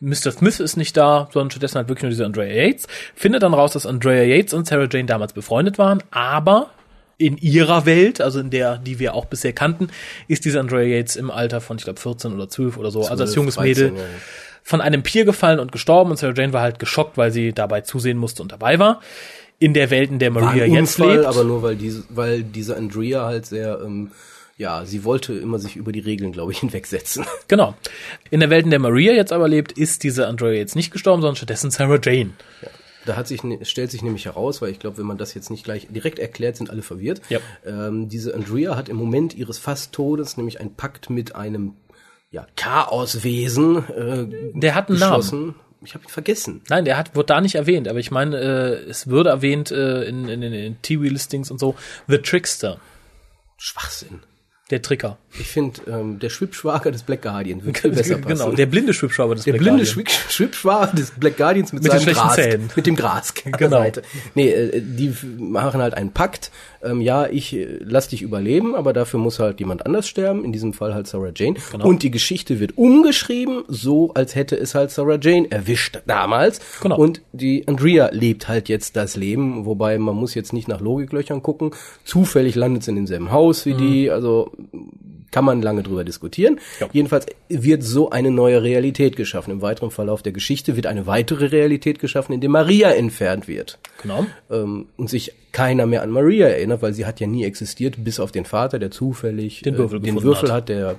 Mr. Smith ist nicht da, sondern stattdessen halt wirklich nur diese Andrea Yates. Findet dann raus, dass Andrea Yates und Sarah Jane damals befreundet waren, aber in ihrer Welt, also in der, die wir auch bisher kannten, ist diese Andrea Yates im Alter von, ich glaube, 14 oder 12 oder so, also als 12, junges 13, Mädel, von einem Pier gefallen und gestorben und Sarah Jane war halt geschockt, weil sie dabei zusehen musste und dabei war. In der Welt, in der War Maria ein jetzt Unfall, lebt. aber nur weil diese, weil diese Andrea halt sehr, ähm, ja, sie wollte immer sich über die Regeln, glaube ich, [laughs] hinwegsetzen. Genau. In der Welt, in der Maria jetzt aber lebt, ist diese Andrea jetzt nicht gestorben, sondern stattdessen Sarah Jane. Da hat sich, ne- stellt sich nämlich heraus, weil ich glaube, wenn man das jetzt nicht gleich direkt erklärt, sind alle verwirrt. Ja. Ähm, diese Andrea hat im Moment ihres Fast-Todes nämlich einen Pakt mit einem ja, Chaoswesen äh, Der hat einen Namen. Ich habe ihn vergessen. Nein, der hat, wird da nicht erwähnt, aber ich meine, äh, es würde erwähnt äh, in, in, in, in TV-Listings und so. The Trickster, Schwachsinn. Der Tricker. Ich finde, ähm, der Schwibschwager des Black Guardian wird viel [laughs] besser passen. genau, der blinde Schwibschwaber des Der Black blinde Guardian. Schwib- Schwibschwager des Black Guardians mit, Mit den seinem schlechten Gras, Zähnen. mit dem Gras der Genau. Seite. Nee, äh, die machen halt einen Pakt. Ähm, ja, ich äh, lass dich überleben, aber dafür muss halt jemand anders sterben, in diesem Fall halt Sarah Jane. Genau. Und die Geschichte wird umgeschrieben, so als hätte es halt Sarah Jane erwischt damals. Genau. Und die Andrea lebt halt jetzt das Leben, wobei man muss jetzt nicht nach Logiklöchern gucken. Zufällig landet sie in demselben Haus Mhm. wie die, also kann man lange drüber diskutieren. Ja. Jedenfalls wird so eine neue Realität geschaffen. Im weiteren Verlauf der Geschichte wird eine weitere Realität geschaffen, in der Maria entfernt wird. Genau. Ähm, und sich keiner mehr an Maria erinnert, weil sie hat ja nie existiert, bis auf den Vater, der zufällig Den Würfel äh, den Würfel hat. hat, der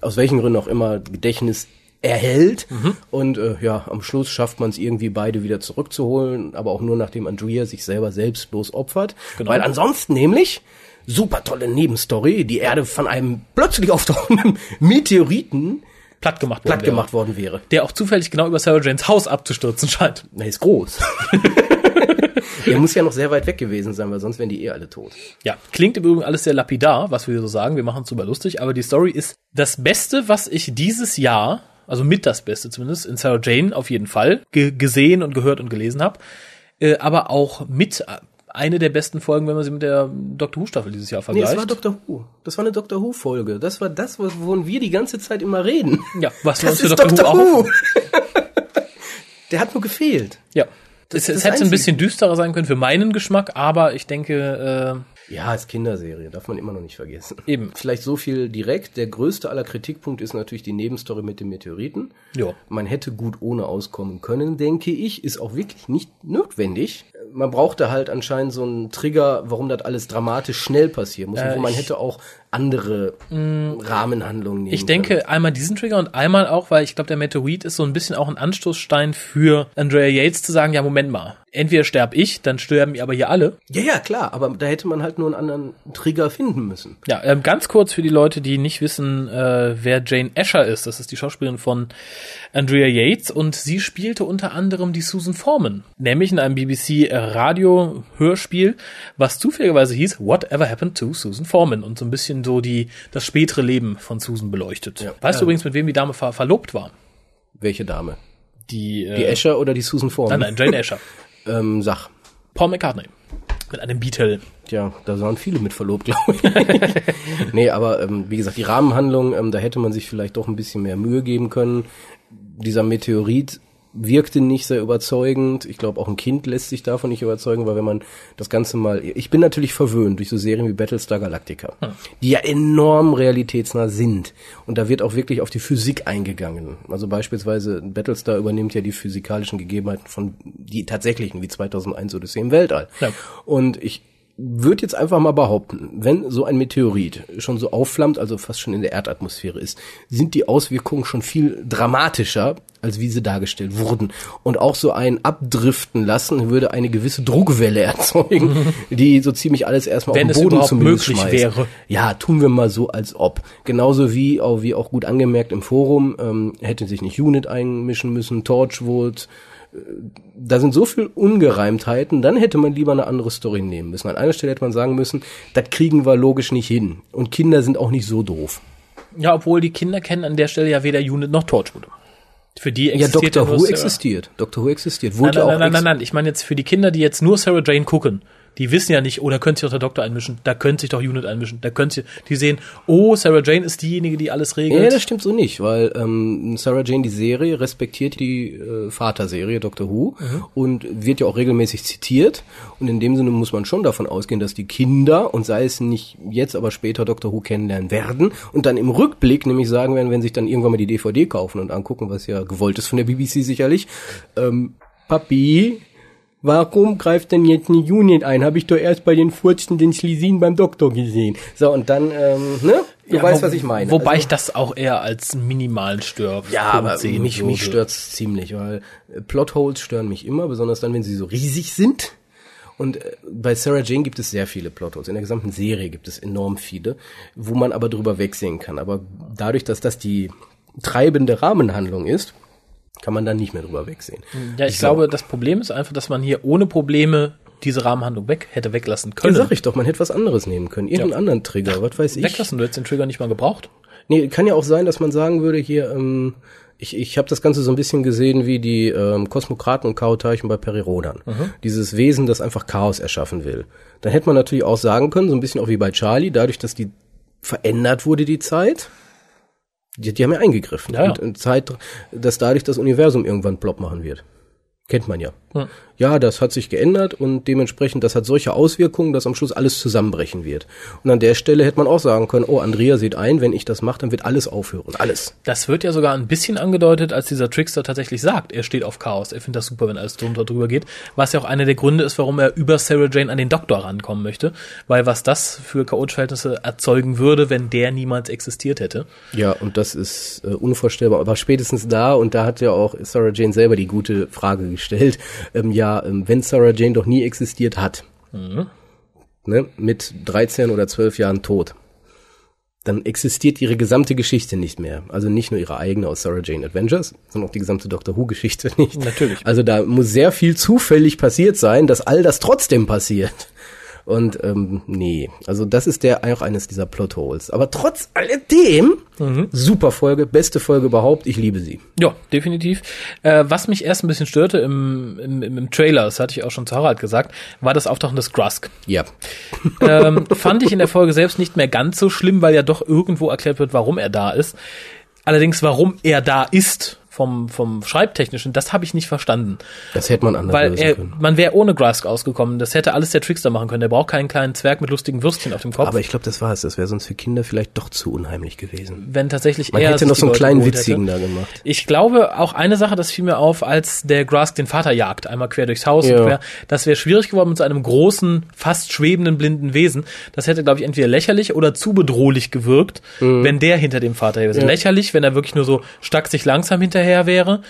aus welchen Gründen auch immer Gedächtnis erhält. Und äh, ja, am Schluss schafft man es irgendwie beide wieder zurückzuholen, aber auch nur nachdem Andrea sich selber selbstlos opfert. Genau. Weil ansonsten nämlich, super tolle Nebenstory, die Erde von einem plötzlich auftauchenden [laughs] Meteoriten Platt gemacht worden. platt wäre. gemacht worden wäre. Der auch zufällig genau über Sarah Janes Haus abzustürzen scheint. Na, ist groß. [laughs] Der muss ja noch sehr weit weg gewesen sein, weil sonst wären die eh alle tot. Ja, klingt im Übrigen alles sehr lapidar, was wir so sagen. Wir machen es super lustig, aber die Story ist das Beste, was ich dieses Jahr, also mit das Beste zumindest, in Sarah Jane auf jeden Fall ge gesehen und gehört und gelesen habe. Äh, aber auch mit äh, eine der besten Folgen, wenn man sie mit der Doctor Who Staffel dieses Jahr Nee, vergleicht. es war Dr. Who. Das war eine Dr. Who-Folge. Das war das, wovon wir die ganze Zeit immer reden. ja, was wir Das uns für ist Doctor, Dr. Who. Who. [laughs] Der hat nur gefehlt. Ja. Das es es hätte ein bisschen düsterer sein können für meinen Geschmack, aber ich denke, Ja, ist Kinderserie, darf man immer noch nicht vergessen. äh, eben. Vielleicht so viel direkt. Der größte aller Kritikpunkte ist natürlich die Nebenstory mit dem Meteoriten. Ja. Man hätte gut ohne auskommen können, denke ich. Ist auch wirklich nicht notwendig. Man brauchte halt anscheinend so einen Trigger, warum das alles dramatisch schnell passieren muss. Äh, wo man hätte auch andere Rahmenhandlungen nehmen Ich denke einmal diesen Trigger und einmal auch, weil ich glaube, der Meteorit ist so ein bisschen auch ein Anstoßstein für Andrea Yates zu sagen, ja, Moment mal, entweder sterb ich, dann sterben ihr aber hier alle. Ja, ja, klar. Aber da hätte man halt nur einen anderen Trigger finden müssen. Ja, ähm, ganz kurz für die Leute, die nicht wissen, äh, wer Jane Asher ist. Das ist die Schauspielerin von Andrea Yates und sie spielte unter anderem die Susan Foreman, nämlich in einem BBC Radio Hörspiel, was zufälligerweise hieß Whatever Happened to Susan Foreman und so ein bisschen so die das spätere Leben von Susan beleuchtet. Ja. Weißt du übrigens, mit wem die Dame ver verlobt war? Welche Dame? Die, äh, Die Escher oder die Susan Foreman? Nein, nein, Jane Asher. [laughs] Ähm, sag. Paul McCartney. Mit einem Beatle. Tja, da waren viele mit verlobt, [laughs] glaube ich. nee, aber ähm, wie gesagt, die Rahmenhandlung, ähm, da hätte man sich vielleicht doch ein bisschen mehr Mühe geben können. Dieser Meteorit wirkte nicht sehr überzeugend. Ich glaube, auch ein Kind lässt sich davon nicht überzeugen, weil wenn man das Ganze mal, ich bin natürlich verwöhnt durch so Serien wie Battlestar Galactica, die ja enorm realitätsnah sind. Und da wird auch wirklich auf die Physik eingegangen. Also beispielsweise Battlestar übernimmt ja die physikalischen Gegebenheiten von die tatsächlichen, wie 2001 Odyssee im Weltall. Ja. Und ich würde jetzt einfach mal behaupten, wenn so ein Meteorit schon so aufflammt, also fast schon in der Erdatmosphäre ist, sind die Auswirkungen schon viel dramatischer, als wie sie dargestellt wurden. Und auch so ein Abdriften lassen würde eine gewisse Druckwelle [laughs] erzeugen, die so ziemlich alles erstmal Wenn auf den Boden zumindest möglich schmeißt. wäre. Ja, tun wir mal so, als ob. Genauso wie, auch, wie auch gut angemerkt im Forum, ähm, hätte sich nicht Unit einmischen müssen, Torchwood, da sind so viel Ungereimtheiten, dann hätte man lieber eine andere Story nehmen müssen. An einer Stelle hätte man sagen müssen, das kriegen wir logisch nicht hin. Und Kinder sind auch nicht so doof. Ja, obwohl die Kinder kennen an der Stelle ja weder Unit noch Torchwood. Für die Ja, existiert Doctor nur Who existiert. Doctor Who existiert. Wurde nein, auch nein, nein, nein, nein. Ich meine jetzt für die Kinder, die jetzt nur Sarah Jane gucken. Die wissen ja nicht, oh, da könnte sich doch der Doktor einmischen, da könnte sich doch Unit einmischen, da könnte die sehen, oh, Sarah Jane ist diejenige, die alles regelt. Ja, das stimmt so nicht, weil ähm, Sarah Jane, die Serie, respektiert die äh, Vaterserie Doctor Who und wird ja auch regelmäßig zitiert. Und in dem Sinne muss man schon davon ausgehen, dass die Kinder, und sei es nicht jetzt, aber später Doctor Who kennenlernen werden und dann im Rückblick nämlich sagen werden, wenn sich dann irgendwann mal die DVD kaufen und angucken, was ja gewollt ist von der BBC sicherlich, ähm, Papi, Warum greift denn jetzt eine Unit ein? Habe ich doch erst bei den furzenden Schlisin beim Doktor gesehen. So, und dann, ähm, ne? Du Ja, weißt, was ich meine. Wobei Also- ich das auch eher als minimalen Stör. ja, aber mich, würde. mich stört's ziemlich, weil äh, Plotholes stören mich immer, besonders dann, wenn sie so riesig sind. Und äh, bei Sarah Jane gibt es sehr viele Plotholes. In der gesamten Serie gibt es enorm viele, wo man aber drüber wegsehen kann. Aber dadurch, dass das die treibende Rahmenhandlung ist, kann man dann nicht mehr drüber wegsehen. Ja, ich So. glaube, das Problem ist einfach, dass man hier ohne Probleme diese Rahmenhandlung weg hätte weglassen Ja, können. sag ich doch, man hätte was anderes nehmen können. Irgendeinen Ja. anderen Trigger, was weiß ich. Weglassen, du hättest den Trigger nicht mal gebraucht. Nee, kann ja auch sein, dass man sagen würde, hier, ähm, ich, ich habe das Ganze so ein bisschen gesehen wie die ähm, Kosmokraten und Chaoteichen bei Perirodan. Dieses Wesen, das einfach Chaos erschaffen will. Dann hätte man natürlich auch sagen können, so ein bisschen auch wie bei Charlie, dadurch, dass die verändert wurde, die Zeit, die, die haben ja eingegriffen. Ja, ja. Und, und Zeit, dass dadurch das Universum irgendwann plopp machen wird. Kennt man ja. Ja, das hat sich geändert und dementsprechend, das hat solche Auswirkungen, dass am Schluss alles zusammenbrechen wird. Und an der Stelle hätte man auch sagen können, oh, Andrea sieht ein, wenn ich das mache, dann wird alles aufhören. Alles. Das wird ja sogar ein bisschen angedeutet, als dieser Trickster tatsächlich sagt, er steht auf Chaos. Er findet das super, wenn alles drunter drüber geht. Was ja auch einer der Gründe ist, warum er über Sarah Jane an den Doktor rankommen möchte. Weil was das für Chaotverhältnisse erzeugen würde, wenn der niemals existiert hätte. Ja, und das ist äh, unvorstellbar. Aber spätestens da, und da hat ja auch Sarah Jane selber die gute Frage gestellt, ähm, ja, ähm, wenn Sarah Jane doch nie existiert hat, mhm. ne, mit 13 oder 12 Jahren tot, dann existiert ihre gesamte Geschichte nicht mehr. Also nicht nur ihre eigene aus Sarah Jane Adventures, sondern auch die gesamte Doctor Who Geschichte [laughs] nicht. Natürlich. Also da muss sehr viel zufällig passiert sein, dass all das trotzdem passiert. Und ähm, nee, also das ist der auch eines dieser Plotholes. Aber trotz alledem, mhm. super Folge, beste Folge überhaupt, ich liebe sie. Ja, definitiv. Äh, was mich erst ein bisschen störte im, im, im Trailer, das hatte ich auch schon zu Harald gesagt, war das Auftauchen des Grusk. Ja. Ähm, fand ich in der Folge selbst nicht mehr ganz so schlimm, weil ja doch irgendwo erklärt wird, warum er da ist. Allerdings, warum er da ist, vom, vom Schreibtechnischen, das habe ich nicht verstanden. Das hätte man anders Weil er, können. man wäre ohne Grask ausgekommen. Das hätte alles der Trickster machen können. Der braucht keinen kleinen Zwerg mit lustigen Würstchen auf dem Kopf. Aber ich glaube, das war es. Das wäre sonst für Kinder vielleicht doch zu unheimlich gewesen. Wenn tatsächlich man er hätte noch so einen kleinen witzigen da gemacht. Ich glaube, auch eine Sache, das fiel mir auf, als der Grask den Vater jagt, einmal quer durchs Haus ja. und quer, das wäre schwierig geworden mit so einem großen, fast schwebenden, blinden Wesen. Das hätte, glaube ich, entweder lächerlich oder zu bedrohlich gewirkt, mhm. wenn der hinter dem Vater wäre. Ja. Lächerlich, wenn er wirklich nur so stark sich langsam hinterher wäre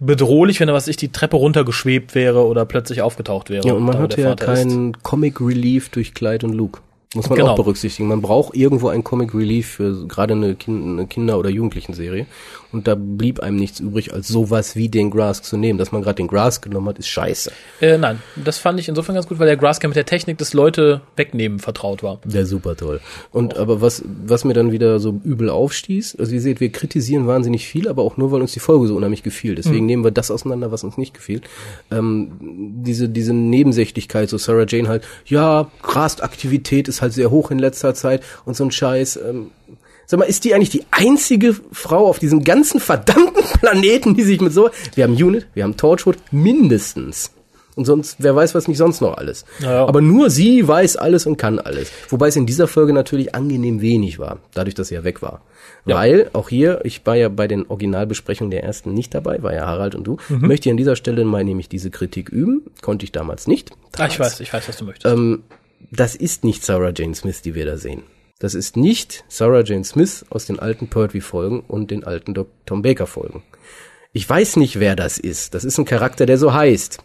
bedrohlich, wenn er was ich die Treppe runtergeschwebt wäre oder plötzlich aufgetaucht wäre. Ja, und man hatte ja keinen Comic Relief durch Clyde und Luke. Muss man genau. auch berücksichtigen. Man braucht irgendwo ein Comic Relief für gerade eine, kind, eine Kinder- oder Jugendlichen-Serie. Und da blieb einem nichts übrig, als sowas wie den Grask zu nehmen. Dass man gerade den Grask genommen hat, ist scheiße. Äh, nein, das fand ich insofern ganz gut, weil der Grask ja mit der Technik des Leute wegnehmen vertraut war. Der super toll. Und oh. aber was, was mir dann wieder so übel aufstieß, also ihr seht, wir kritisieren wahnsinnig viel, aber auch nur, weil uns die Folge so unheimlich gefiel. Deswegen mhm. nehmen wir das auseinander, was uns nicht gefiel. Ähm, diese, diese Nebensächlichkeit, so Sarah Jane halt, ja, Grask-Aktivität ist halt sehr hoch in letzter Zeit und so ein Scheiß. Ähm, Sag mal, ist die eigentlich die einzige Frau auf diesem ganzen verdammten [laughs] Planeten, die sich mit so... Wir haben Unit, wir haben Torchwood, mindestens. Und sonst, wer weiß, was nicht sonst noch alles. Ja. Aber nur sie weiß alles und kann alles. Wobei es in dieser Folge natürlich angenehm wenig war, dadurch, dass sie ja weg war. Ja. Weil, auch hier, ich war ja bei den Originalbesprechungen der ersten nicht dabei, war ja Harald und du, mhm. möchte ich an dieser Stelle mal nämlich diese Kritik üben. Konnte ich damals nicht. Ah, ich weiß, ich weiß, was du möchtest. Ähm, das ist nicht Sarah Jane Smith, die wir da sehen. Das ist nicht Sarah Jane Smith aus den alten Pertwee-Folgen und den alten Dr. Tom Baker-Folgen. Ich weiß nicht, wer das ist. Das ist ein Charakter, der so heißt.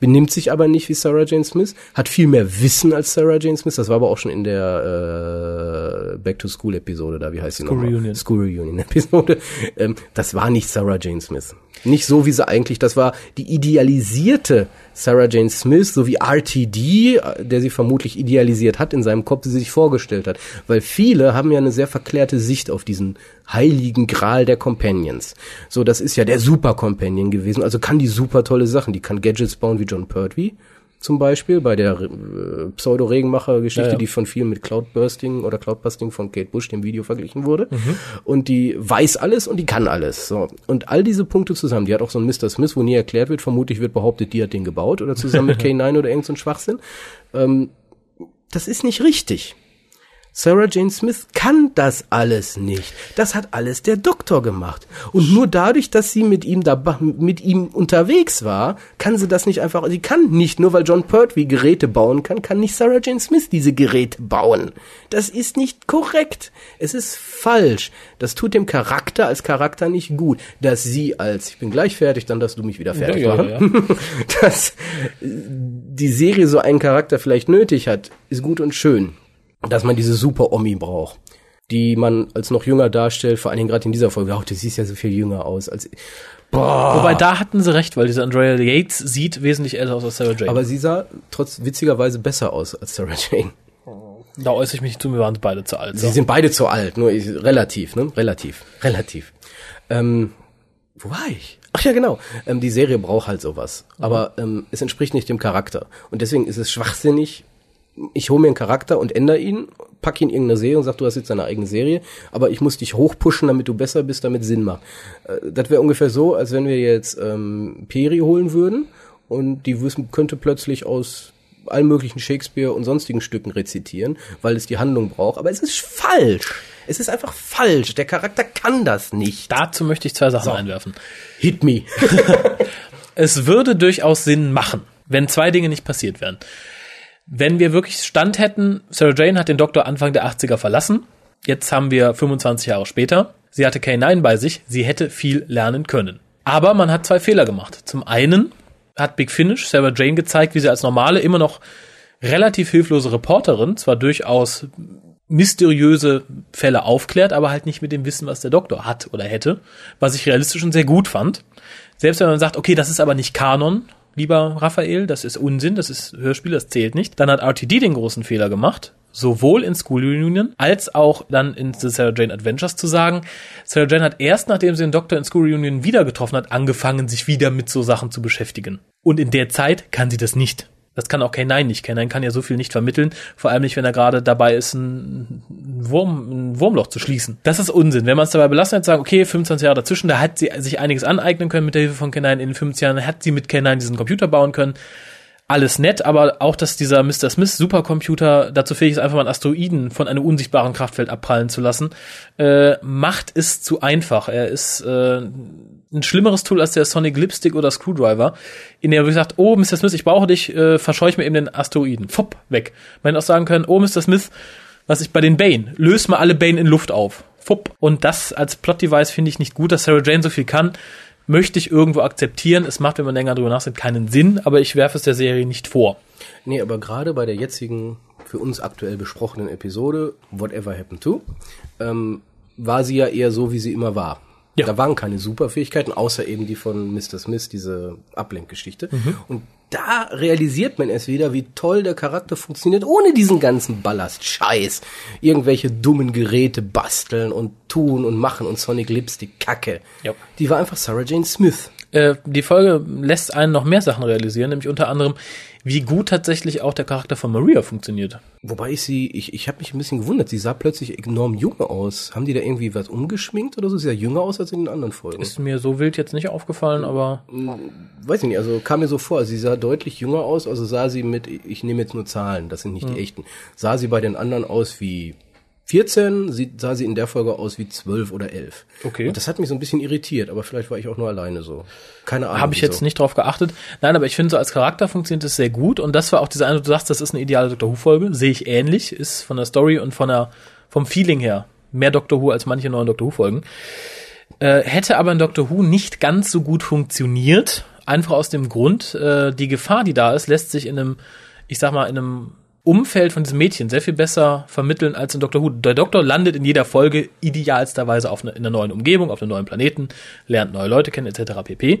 Benimmt sich aber nicht wie Sarah Jane Smith, hat viel mehr Wissen als Sarah Jane Smith. Das war aber auch schon in der äh, Back to School Episode da, wie heißt sie School nochmal? Reunion. School Reunion [laughs] Episode. Ähm, das war nicht Sarah Jane Smith. Nicht so, wie sie eigentlich, das war die idealisierte Sarah Jane Smith, so wie RTD, der sie vermutlich idealisiert hat in seinem Kopf, wie sie sich vorgestellt hat. Weil viele haben ja eine sehr verklärte Sicht auf diesen heiligen Gral der Companions. So, das ist ja der Super Companion gewesen, also kann die super tolle Sachen, die kann Gadgets bauen wie John Pertwee zum Beispiel bei der äh, Pseudo-Regenmacher-Geschichte, ja, ja. die von vielen mit Cloudbursting oder Cloudbusting von Kate Bush, dem Video, verglichen wurde. Mhm. Und die weiß alles und die kann alles. So. Und all diese Punkte zusammen, die hat auch so ein Mr. Smith, wo nie erklärt wird, vermutlich wird behauptet, die hat den gebaut oder zusammen mit [laughs] K9 oder irgend so ein Schwachsinn. Ähm, das ist nicht richtig. Sarah Jane Smith kann das alles nicht. Das hat alles der Doktor gemacht. Und nur dadurch, dass sie mit ihm da, mit ihm unterwegs war, kann sie das nicht einfach, sie kann nicht, nur weil John Pertwee Geräte bauen kann, kann nicht Sarah Jane Smith diese Geräte bauen. Das ist nicht korrekt. Es ist falsch. Das tut dem Charakter als Charakter nicht gut. Dass sie als, ich bin gleich fertig, dann darfst du mich wieder fertig ja, machen. Ja, ja. [laughs] dass die Serie so einen Charakter vielleicht nötig hat, ist gut und schön dass man diese Super-Omi braucht, die man als noch jünger darstellt, vor allen Dingen gerade in dieser Folge. Auch du siehst ja so viel jünger aus als Boah. Wobei da hatten sie recht, weil diese Andrea Yates sieht wesentlich älter aus als Sarah Jane. Aber sie sah trotz witzigerweise besser aus als Sarah Jane. Da äußere ich mich nicht zu, wir waren beide zu alt. Sie so. sind beide zu alt, nur ich, relativ, ne? Relativ. Relativ. Ähm, wo war ich? Ach ja, genau. Ähm, die Serie braucht halt sowas. Mhm. Aber ähm, es entspricht nicht dem Charakter. Und deswegen ist es schwachsinnig, ich hole mir einen Charakter und ändere ihn, pack ihn in irgendeine Serie und sag, du hast jetzt deine eigene Serie, aber ich muss dich hochpushen, damit du besser bist, damit Sinn macht. Äh, das wäre ungefähr so, als wenn wir jetzt ähm, Peri holen würden und die wissen, könnte plötzlich aus allen möglichen Shakespeare und sonstigen Stücken rezitieren, weil es die Handlung braucht. Aber es ist falsch. Es ist einfach falsch. Der Charakter kann das nicht. Dazu möchte ich zwei Sachen So. einwerfen. Hit me. [laughs] Es würde durchaus Sinn machen, wenn zwei Dinge nicht passiert wären. Wenn wir wirklich Stand hätten, Sarah Jane hat den Doktor Anfang der 80er verlassen. Jetzt haben wir 25 Jahre später. Sie hatte K9 bei sich. Sie hätte viel lernen können. Aber man hat zwei Fehler gemacht. Zum einen hat Big Finish Sarah Jane gezeigt, wie sie als normale, immer noch relativ hilflose Reporterin zwar durchaus mysteriöse Fälle aufklärt, aber halt nicht mit dem Wissen, was der Doktor hat oder hätte, was ich realistisch und sehr gut fand. Selbst wenn man sagt, okay, das ist aber nicht Kanon, lieber Raphael, das ist Unsinn, das ist Hörspiel, das zählt nicht, dann hat RTD den großen Fehler gemacht, sowohl in School Reunion als auch dann in The Sarah Jane Adventures zu sagen, Sarah Jane hat erst, nachdem sie den Doktor in School Reunion wieder getroffen hat, angefangen, sich wieder mit so Sachen zu beschäftigen. Und in der Zeit kann sie das nicht. Das kann auch K9 nicht. K9 kann ja so viel nicht vermitteln, vor allem nicht, wenn er gerade dabei ist, ein, Wurm, ein Wurmloch zu schließen. Das ist Unsinn. Wenn man es dabei belassen hat, sagen, okay, 25 Jahre dazwischen, da hat sie sich einiges aneignen können mit der Hilfe von K9. In den 50 Jahren hat sie mit K9 diesen Computer bauen können. Alles nett, aber auch, dass dieser Mr. Smith Supercomputer dazu fähig ist, einfach mal einen Asteroiden von einem unsichtbaren Kraftfeld abprallen zu lassen, äh, macht es zu einfach. Er ist äh, ein schlimmeres Tool als der Sonic Lipstick oder Screwdriver, in der wir gesagt, oh, Mr. Smith, ich brauche dich, äh, verscheuch mir eben den Asteroiden. Fupp, weg. Man hätte auch sagen können, oh, Mr. Smith, was ich bei den Bane, löse mal alle Bane in Luft auf. Fupp. Und das als Plot-Device finde ich nicht gut, dass Sarah Jane so viel kann. Möchte ich irgendwo akzeptieren. Es macht, wenn man länger drüber nachdenkt, keinen Sinn, aber ich werfe es der Serie nicht vor. Nee, aber gerade bei der jetzigen, für uns aktuell besprochenen Episode, Whatever Happened to, ähm, war sie ja eher so, wie sie immer war. Ja. Da waren keine Superfähigkeiten, außer eben die von Mr. Smith, diese Ablenkgeschichte. Und da realisiert man erst wieder, wie toll der Charakter funktioniert, ohne diesen ganzen Ballast-Scheiß. Irgendwelche dummen Geräte basteln und tun und machen und Sonic Lipstick Kacke. Ja. Die war einfach Sarah Jane Smith. Äh, die Folge lässt einen noch mehr Sachen realisieren, nämlich unter anderem, wie gut tatsächlich auch der Charakter von Maria funktioniert. Wobei ich sie, ich, ich habe mich ein bisschen gewundert, sie sah plötzlich enorm jung aus. Haben die da irgendwie was umgeschminkt oder so? Sie sah jünger aus als in den anderen Folgen. Ist mir so wild jetzt nicht aufgefallen, aber Weiß ich nicht, also kam mir so vor, sie sah deutlich jünger aus, also sah sie mit, ich nehme jetzt nur Zahlen, das sind nicht die echten, sah sie bei den anderen aus wie 14, sie, sah sie in der Folge aus wie 12 oder 11. Okay. Und das hat mich so ein bisschen irritiert, aber vielleicht war ich auch nur alleine so. Keine Ahnung. habe ich jetzt wieso. nicht drauf geachtet. Nein, aber ich finde, so als Charakter funktioniert es sehr gut. Und das war auch diese eine, du sagst, das ist eine ideale Doctor Who-Folge. Sehe ich ähnlich. Ist von der Story und von der, vom Feeling her mehr Doctor Who als manche neuen Doctor Who-Folgen. Äh, hätte aber in Doctor Who nicht ganz so gut funktioniert. Einfach aus dem Grund, äh, die Gefahr, die da ist, lässt sich in einem, ich sag mal, in einem Umfeld von diesem Mädchen sehr viel besser vermitteln als in Doctor Who. Der Doktor landet in jeder Folge idealsterweise auf eine, in einer neuen Umgebung, auf einem neuen Planeten, lernt neue Leute kennen, etc. pp.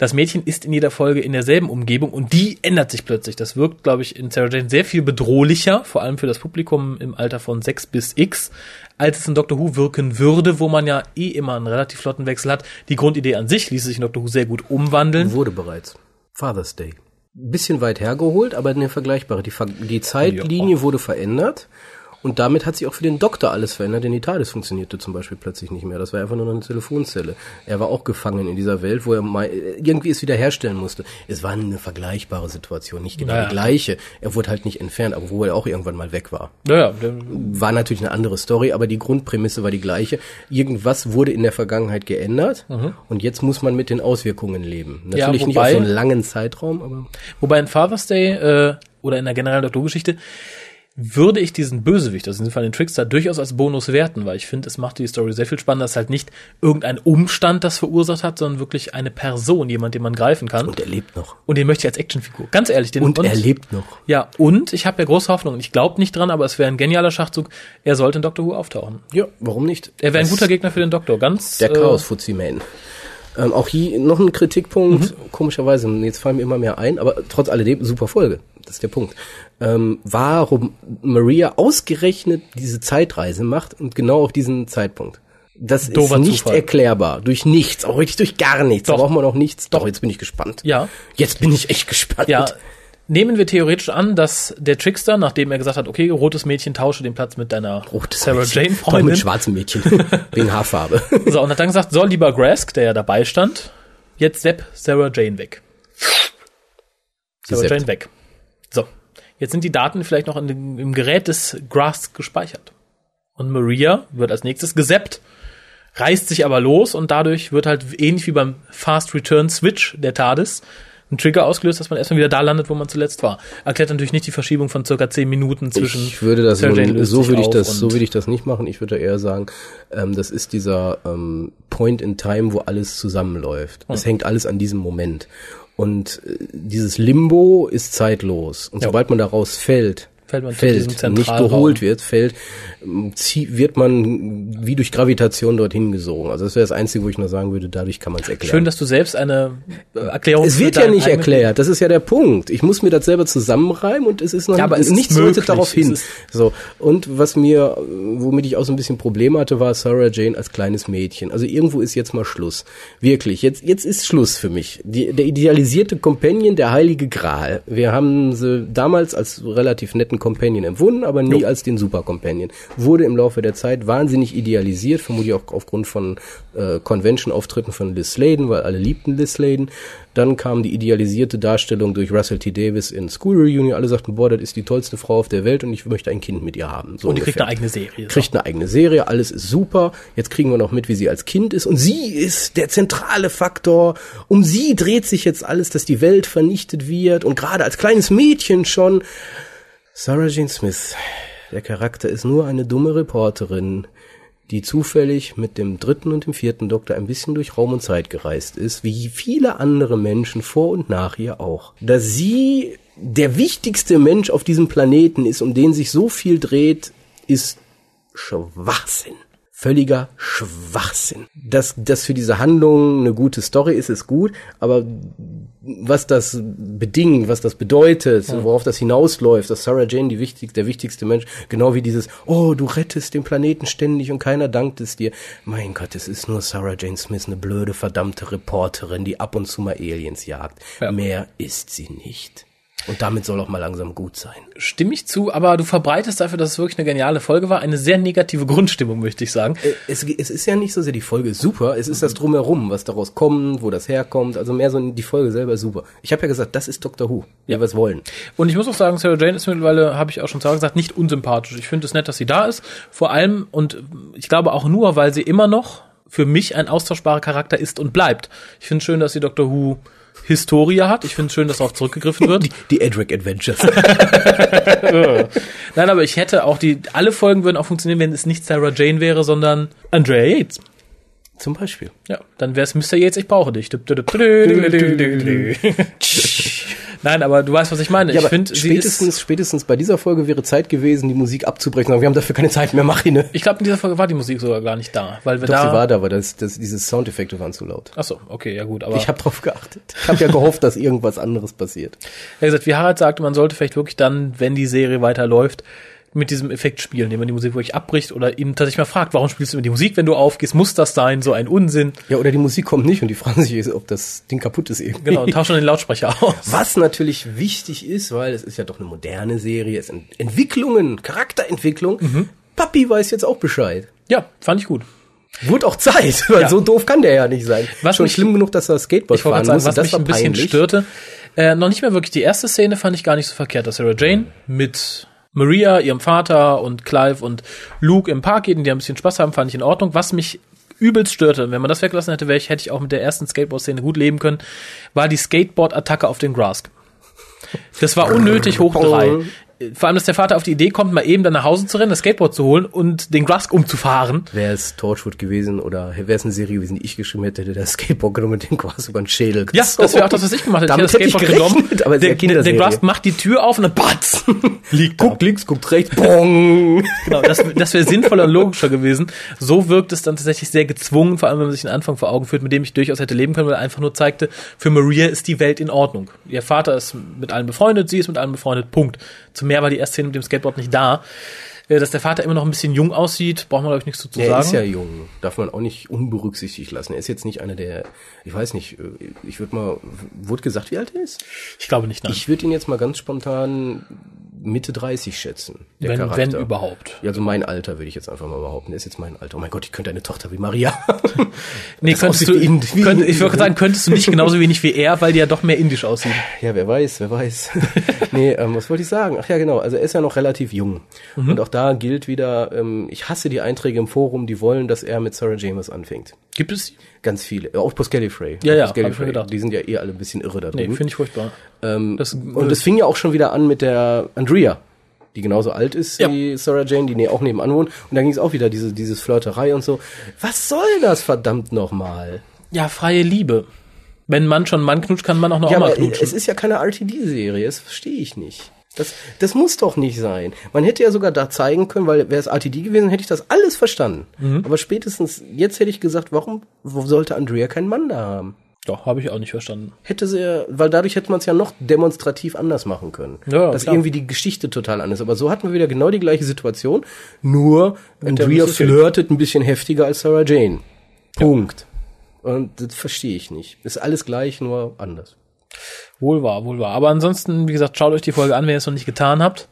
Das Mädchen ist in jeder Folge in derselben Umgebung und die ändert sich plötzlich. Das wirkt, glaube ich, in Sarah Jane sehr viel bedrohlicher, vor allem für das Publikum im Alter von 6 bis X, als es in Doctor Who wirken würde, wo man ja eh immer einen relativ flotten Wechsel hat. Die Grundidee an sich ließ sich in Doctor Who sehr gut umwandeln. Wurde bereits. Father's Day. Bisschen weit hergeholt, aber eine vergleichbare. Die, Ver die Zeitlinie wurde verändert und damit hat sich auch für den Doktor alles verändert, denn die TARDIS funktionierte zum Beispiel plötzlich nicht mehr. Das war einfach nur eine Telefonzelle. Er war auch gefangen in dieser Welt, wo er mal irgendwie es wiederherstellen musste. Es war eine vergleichbare Situation, nicht genau Naja. die gleiche. Er wurde halt nicht entfernt, aber wo er auch irgendwann mal weg war. Naja, War natürlich eine andere Story, aber die Grundprämisse war die gleiche. Irgendwas wurde in der Vergangenheit geändert und jetzt muss man mit den Auswirkungen leben. Mhm. Ja, Natürlich nicht auf wobei- so einen langen Zeitraum, aber Wobei in Father's Day äh, oder in der generellen Doctor Who-Geschichte würde ich diesen Bösewicht, also in diesem Fall den Trickster, durchaus als Bonus werten, weil ich finde, es macht die Story sehr viel spannender, dass halt nicht irgendein Umstand das verursacht hat, sondern wirklich eine Person, jemand, den man greifen kann. und er lebt noch. Und den möchte ich als Actionfigur. Ganz ehrlich, den Und er lebt noch. Ja, und ich habe ja große Hoffnung. Ich glaube nicht dran, aber es wäre ein genialer Schachzug. Er sollte in Doctor Who auftauchen. Ja, warum nicht? Er wäre ein guter Gegner für den Doktor. Ganz Der äh, Chaos Fuzzy Man. Ähm, auch hier noch ein Kritikpunkt, Mhm. komischerweise, jetzt fallen mir immer mehr ein, aber trotz alledem, super Folge, das ist der Punkt. Ähm, warum Maria ausgerechnet diese Zeitreise macht und genau auf diesen Zeitpunkt. Das Dover ist nicht Zufall. erklärbar. Durch nichts, auch wirklich durch gar nichts. Da Doch. braucht man auch nichts. Doch, jetzt bin ich gespannt. Ja. Jetzt bin ich echt gespannt. Ja, nehmen wir theoretisch an, dass der Trickster, nachdem er gesagt hat, okay, rotes Mädchen, tausche den Platz mit deiner Rotes Sarah Mädchen. Jane Doch mit Freundin. schwarzem Mädchen. [laughs] Wegen Haarfarbe. So, und hat dann gesagt, so, lieber Grask, der ja dabei stand, jetzt Sepp Sarah Jane weg. Sarah. Jane weg. So, jetzt sind die Daten vielleicht noch in im Gerät des Grask gespeichert. Und Maria wird als nächstes gesappt, reißt sich aber los und dadurch wird halt ähnlich wie beim Fast Return Switch der TARDIS ein Trigger ausgelöst, dass man erstmal wieder da landet, wo man zuletzt war. Erklärt natürlich nicht die Verschiebung von circa 10 Minuten zwischen. Ich würde das Sarah Jane so sich würde ich das, so würde ich das nicht machen. Ich würde eher sagen, ähm, das ist dieser ähm, Point in Time, wo alles zusammenläuft. Es hängt alles an diesem Moment. Und äh, dieses Limbo ist zeitlos. Und Ja. sobald man daraus fällt, Fällt man fällt, nicht geholt wird, fällt, wird man wie durch Gravitation dorthin gesogen. Also das wäre das Einzige, wo ich noch sagen würde, dadurch kann man es erklären. Schön, dass du selbst eine äh, Erklärung es wird ja nicht erklärt, das ist ja der Punkt. Ich muss mir das selber zusammenreimen und es ist noch Ja, aber es ist nichts möglich. darauf hin. So und was mir, womit ich auch so ein bisschen Probleme hatte, war Sarah Jane als kleines Mädchen. Also irgendwo ist jetzt mal Schluss. Wirklich, jetzt jetzt ist Schluss für mich. Die, der idealisierte Companion, der heilige Gral. Wir haben sie damals als relativ netten Companion empfunden, aber nie als den Super Companion. Wurde im Laufe der Zeit wahnsinnig idealisiert, vermutlich auch aufgrund von äh, Convention-Auftritten von Liz Sladen, weil alle liebten Liz Sladen. Dann kam die idealisierte Darstellung durch Russell T. Davis in School Reunion. Alle sagten, boah, das ist die tollste Frau auf der Welt und ich möchte ein Kind mit ihr haben. So Und die kriegt eine eigene Serie. kriegt eine eigene Serie, alles ist super. Jetzt kriegen wir noch mit, wie sie als Kind ist. Und sie ist der zentrale Faktor. Um sie dreht sich jetzt alles, dass die Welt vernichtet wird. Und gerade als kleines Mädchen schon. Sarah Jane Smith, der Charakter ist nur eine dumme Reporterin, die zufällig mit dem dritten und dem vierten Doktor ein bisschen durch Raum und Zeit gereist ist, wie viele andere Menschen vor und nach ihr auch. Dass sie der wichtigste Mensch auf diesem Planeten ist, um den sich so viel dreht, ist Schwachsinn. Völliger Schwachsinn. Dass das für diese Handlung eine gute Story ist, ist gut, aber was das bedingt, was das bedeutet, worauf das hinausläuft, dass Sarah Jane die wichtig, der wichtigste Mensch, genau wie dieses, oh, du rettest den Planeten ständig und keiner dankt es dir. Mein Gott, es ist nur Sarah Jane Smith, eine blöde, verdammte Reporterin, die ab und zu mal Aliens jagt. Ja. Mehr ist sie nicht. Und damit soll auch mal langsam gut sein. Stimme ich zu, aber du verbreitest dafür, dass es wirklich eine geniale Folge war, eine sehr negative Grundstimmung, möchte ich sagen. Äh, Es, es ist ja nicht so sehr die Folge super, es ist das drumherum, was daraus kommt, wo das herkommt, also mehr so die Folge selber super. Ich habe ja gesagt, das ist Doctor Who, wie wir es wollen. Und ich muss auch sagen, Sarah Jane ist mittlerweile, habe ich auch schon gesagt, nicht unsympathisch. Ich finde es nett, dass sie da ist. Vor allem, und ich glaube auch nur, weil sie immer noch für mich ein austauschbarer Charakter ist und bleibt. Ich finde es schön, dass sie Doctor Who Historie hat. Ich finde es schön, dass darauf zurückgegriffen wird. [laughs] Die, die Edric Adventures. [laughs] Nein, aber ich hätte auch die, alle Folgen würden auch funktionieren, wenn es nicht Sarah Jane wäre, sondern Andrea Yates. Zum Beispiel. Ja, dann wäre es Mr. Yates, ich brauche dich. [laughs] Nein, aber du weißt, was ich meine. Ja, ich finde, spätestens, spätestens bei dieser Folge wäre Zeit gewesen, die Musik abzubrechen. Aber wir haben dafür keine Zeit mehr, mach ihn. Ne? ich glaube, in dieser Folge war die Musik sogar gar nicht da, weil wir Doch, da, sie war da, aber das, das, diese Soundeffekte waren zu laut. ach so, okay, ja gut, aber Ich habe drauf geachtet. Ich habe ja gehofft, dass irgendwas anderes passiert. [laughs] wie gesagt, wie Harald sagte, man sollte vielleicht wirklich dann, wenn die Serie weiterläuft, mit diesem Effekt spielen, indem man die Musik wirklich abbricht oder ihn tatsächlich mal fragt, warum spielst du immer die Musik, wenn du aufgehst? Muss das sein? So ein Unsinn. Ja, oder die Musik kommt nicht und die [laughs] fragen sich, ob das Ding kaputt ist irgendwie. Genau, und tausch schon den Lautsprecher [laughs] aus. Was natürlich wichtig ist, weil es ist ja doch eine moderne Serie, es sind Entwicklungen, Charakterentwicklung. Mhm. Papi weiß jetzt auch Bescheid. Ja, fand ich gut. Wurde auch Zeit, [laughs] weil Ja. so doof kann der ja nicht sein. Was Schon mich- schlimm genug, dass er Skateboard fahren sagen, musste. was mich ein bisschen störte, äh, noch nicht mehr wirklich die erste Szene fand ich gar nicht so verkehrt, dass Sarah Jane mit Maria, ihrem Vater und Clive und Luke im Park geht und die ein bisschen Spaß haben, fand ich in Ordnung. Was mich übelst störte, wenn man das weggelassen hätte, ich, hätte ich auch mit der ersten Skateboard-Szene gut leben können, war die Skateboard-Attacke auf den Grask. Das war unnötig hoch drei. Vor allem, dass der Vater auf die Idee kommt, mal eben dann nach Hause zu rennen, das Skateboard zu holen und den Grask umzufahren. Wäre es Torchwood gewesen oder wäre es eine Serie gewesen, die ich geschrieben hätte, hätte der Skateboard genommen und den quasi über den Schädel Ja, das wäre auch das, was ich gemacht hätte. Damit ich hätte das hätte Skateboard gerechnet, aber es ist der, der, der. Grask macht die Tür auf und dann batz, [laughs] liegt da. Guckt links, guckt rechts, [laughs] bong. Genau, das, das wäre sinnvoller und logischer gewesen. So wirkt es dann tatsächlich sehr gezwungen, vor allem wenn man sich den Anfang vor Augen führt, mit dem ich durchaus hätte leben können, weil er einfach nur zeigte, für Maria ist die Welt in Ordnung. Ihr Vater ist mit allen befreundet, sie ist mit allen befreundet, Punkt. Zu mehr war die erste Szene mit dem Skateboard nicht da. Äh, dass der Vater immer noch ein bisschen jung aussieht, braucht man, glaube ich, nichts dazu Er sagen. ist ja jung, darf man auch nicht unberücksichtigt lassen. Er ist jetzt nicht einer der, ich weiß nicht, äh, ich würde mal, wurde gesagt, wie alt er ist? ich glaube nicht, nein. Ich würde ihn jetzt mal ganz spontan Mitte 30 schätzen. Der wenn, Charakter. wenn überhaupt. Ja, also mein Alter würde ich jetzt einfach mal behaupten. Er ist jetzt mein Alter. Oh mein Gott, ich könnte eine Tochter wie Maria. [laughs] Nee, Das könntest du, wie könnt, ich würde sagen, könntest du nicht [laughs] genauso wenig wie er, weil die ja doch mehr indisch aussieht. Ja, wer weiß, wer weiß. [laughs] nee, ähm, was wollte ich sagen? Ach ja, genau. Also er ist ja noch relativ jung. Mhm. Und auch da gilt wieder, ähm, ich hasse die Einträge im Forum, die wollen, dass er mit Sarah James anfängt. Gibt es? Ganz viele. Auch Poscalifrey. Ja, ja, ich mir gedacht. Die sind ja eh alle ein bisschen irre da Nee, drüben. finde ich furchtbar. ähm, das- und es fing ja auch schon wieder an mit der Andrea, die genauso alt ist Ja. wie Sarah Jane, die auch nebenan wohnt. Und dann ging es auch wieder diese, dieses Flirterei und so. Was soll das verdammt nochmal? Ja, freie Liebe. Wenn man schon Mann knutscht, kann man auch noch Ja, aber knutschen. es ist ja keine RTD-Serie, das verstehe ich nicht. Das, das muss doch nicht sein. Man hätte ja sogar da zeigen können, weil wäre es RTD gewesen, hätte ich das alles verstanden. Mhm. Aber spätestens jetzt hätte ich gesagt, warum wo sollte Andrea keinen Mann da haben? Doch, habe ich auch nicht verstanden. Hätte sie, ja- weil dadurch hätte man es ja noch demonstrativ anders machen können. Ja, dass klar. irgendwie die Geschichte total anders. Aber so hatten wir wieder genau die gleiche Situation, nur Andrea flirtet ein bisschen heftiger als Sarah Jane. Punkt. Und das verstehe ich nicht. Ist alles gleich, nur anders. Wohl wahr, wohl wahr. Aber ansonsten, wie gesagt, schaut euch die Folge an, wenn ihr es noch nicht getan habt.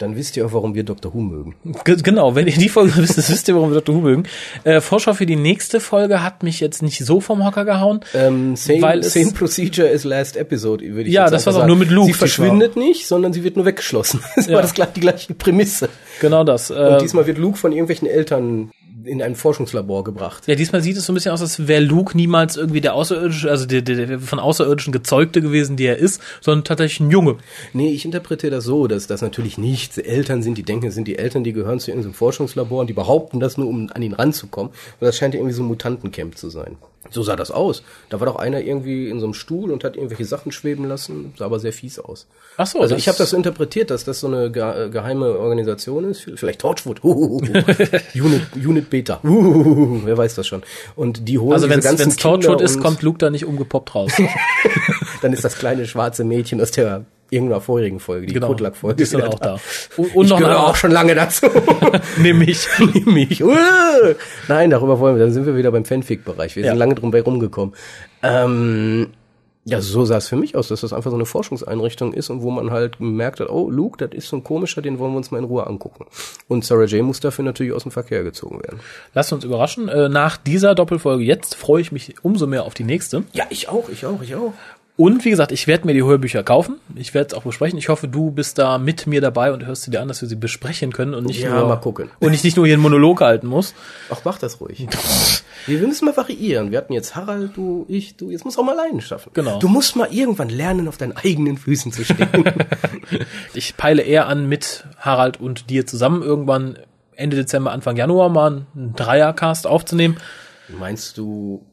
Dann wisst ihr auch, warum wir Dr. Who mögen. Ge- Genau, wenn ihr die Folge wisst, das wisst ihr, warum wir Dr. Who mögen. Äh, Vorschau für die nächste Folge hat mich jetzt nicht so vom Hocker gehauen. Ähm, same, Weil es- same procedure as last episode, würde ich Ja, jetzt das einfach war's auch sagen. nur mit Luke, Sie das verschwindet nicht, sondern sie wird nur weggeschlossen. [laughs] Das Ja. war das, die gleiche Prämisse. Genau das. Und Äh, diesmal wird Luke von irgendwelchen Eltern in ein Forschungslabor gebracht. ja, diesmal sieht es so ein bisschen aus, als wäre Luke niemals irgendwie der Außerirdische, also der, der, der von Außerirdischen gezeugte gewesen, der er ist, sondern tatsächlich ein Junge. Nee, ich interpretiere das so, dass das natürlich nicht Eltern sind, die denken, es sind die Eltern, die gehören zu irgendeinem Forschungslabor und die behaupten das nur, um an ihn ranzukommen. Und das scheint ja irgendwie so ein Mutantencamp zu sein. So sah das aus. Da war doch einer irgendwie in so einem Stuhl und hat irgendwelche Sachen schweben lassen, sah aber sehr fies aus. Ach so, also ich habe das so interpretiert, dass das so eine ge geheime Organisation ist, vielleicht Torchwood. [laughs] Unit, Unit Beta, [laughs] wer weiß das schon. Und die holen Also wenn es Torchwood ist, kommt Luke da nicht umgepoppt raus. [laughs] dann ist das kleine schwarze Mädchen aus der irgendeiner vorherigen Folge, die Genau. Kutlack-Folge. Die ist dann auch da. Und, und ich noch gehöre auch schon lange dazu. [laughs] nämlich. Mich. [laughs] Uh. Nein, darüber wollen wir. Dann sind wir wieder beim Fanfic-Bereich. Wir Ja. sind lange drum bei rumgekommen. Ähm, ja, so sah es für mich aus, dass das einfach so eine Forschungseinrichtung ist und wo man halt gemerkt hat, oh, Luke, das ist so ein komischer, den wollen wir uns mal in Ruhe angucken. Und Sarah J. muss dafür natürlich aus dem Verkehr gezogen werden. Lasst uns überraschen. Äh, nach dieser Doppelfolge jetzt freue ich mich umso mehr auf die nächste. Ja, ich auch, ich auch, ich auch. Und wie gesagt, ich werde mir die Hörbücher kaufen. Ich werde es auch besprechen. Ich hoffe, du bist da mit mir dabei und hörst sie dir an, dass wir sie besprechen können und nicht Ja, nur mal gucken. und ich nicht nur hier einen Monolog halten muss. Ach, mach das ruhig. [laughs] wir, müssen mal variieren. Wir hatten jetzt Harald, du, ich, du. Jetzt musst du auch mal alleine schaffen. Genau. Du musst mal irgendwann lernen, auf deinen eigenen Füßen zu stehen. [laughs] Ich peile eher an, mit Harald und dir zusammen irgendwann Ende Dezember, Anfang Januar mal einen Dreiercast aufzunehmen. Meinst du,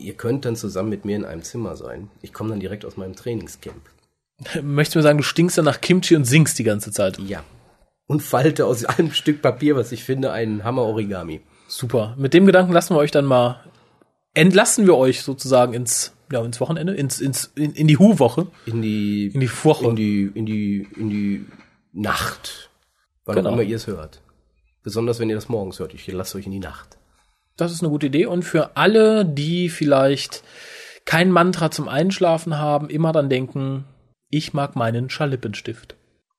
ihr könnt dann zusammen mit mir in einem Zimmer sein? Ich komme dann direkt aus meinem Trainingscamp. [laughs] Möchtest du mir sagen, du stinkst ja nach Kimchi und singst die ganze Zeit. Ja. Und falte aus [laughs] einem Stück Papier, was ich finde, einen Hammer-Origami. Super. Mit dem Gedanken lassen wir euch dann mal, entlassen wir euch sozusagen ins, ja, ins Wochenende, ins, ins, in, in die Hu-Woche. In die, In die Woche. in die, in die, in die Nacht. Wann Genau. auch immer ihr es hört. Besonders wenn ihr das morgens hört. Ich lasse euch in die Nacht. Das ist eine gute Idee. Und für alle, die vielleicht kein Mantra zum Einschlafen haben, immer dann denken, ich mag meinen Scharlippenstift.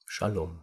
Shalom.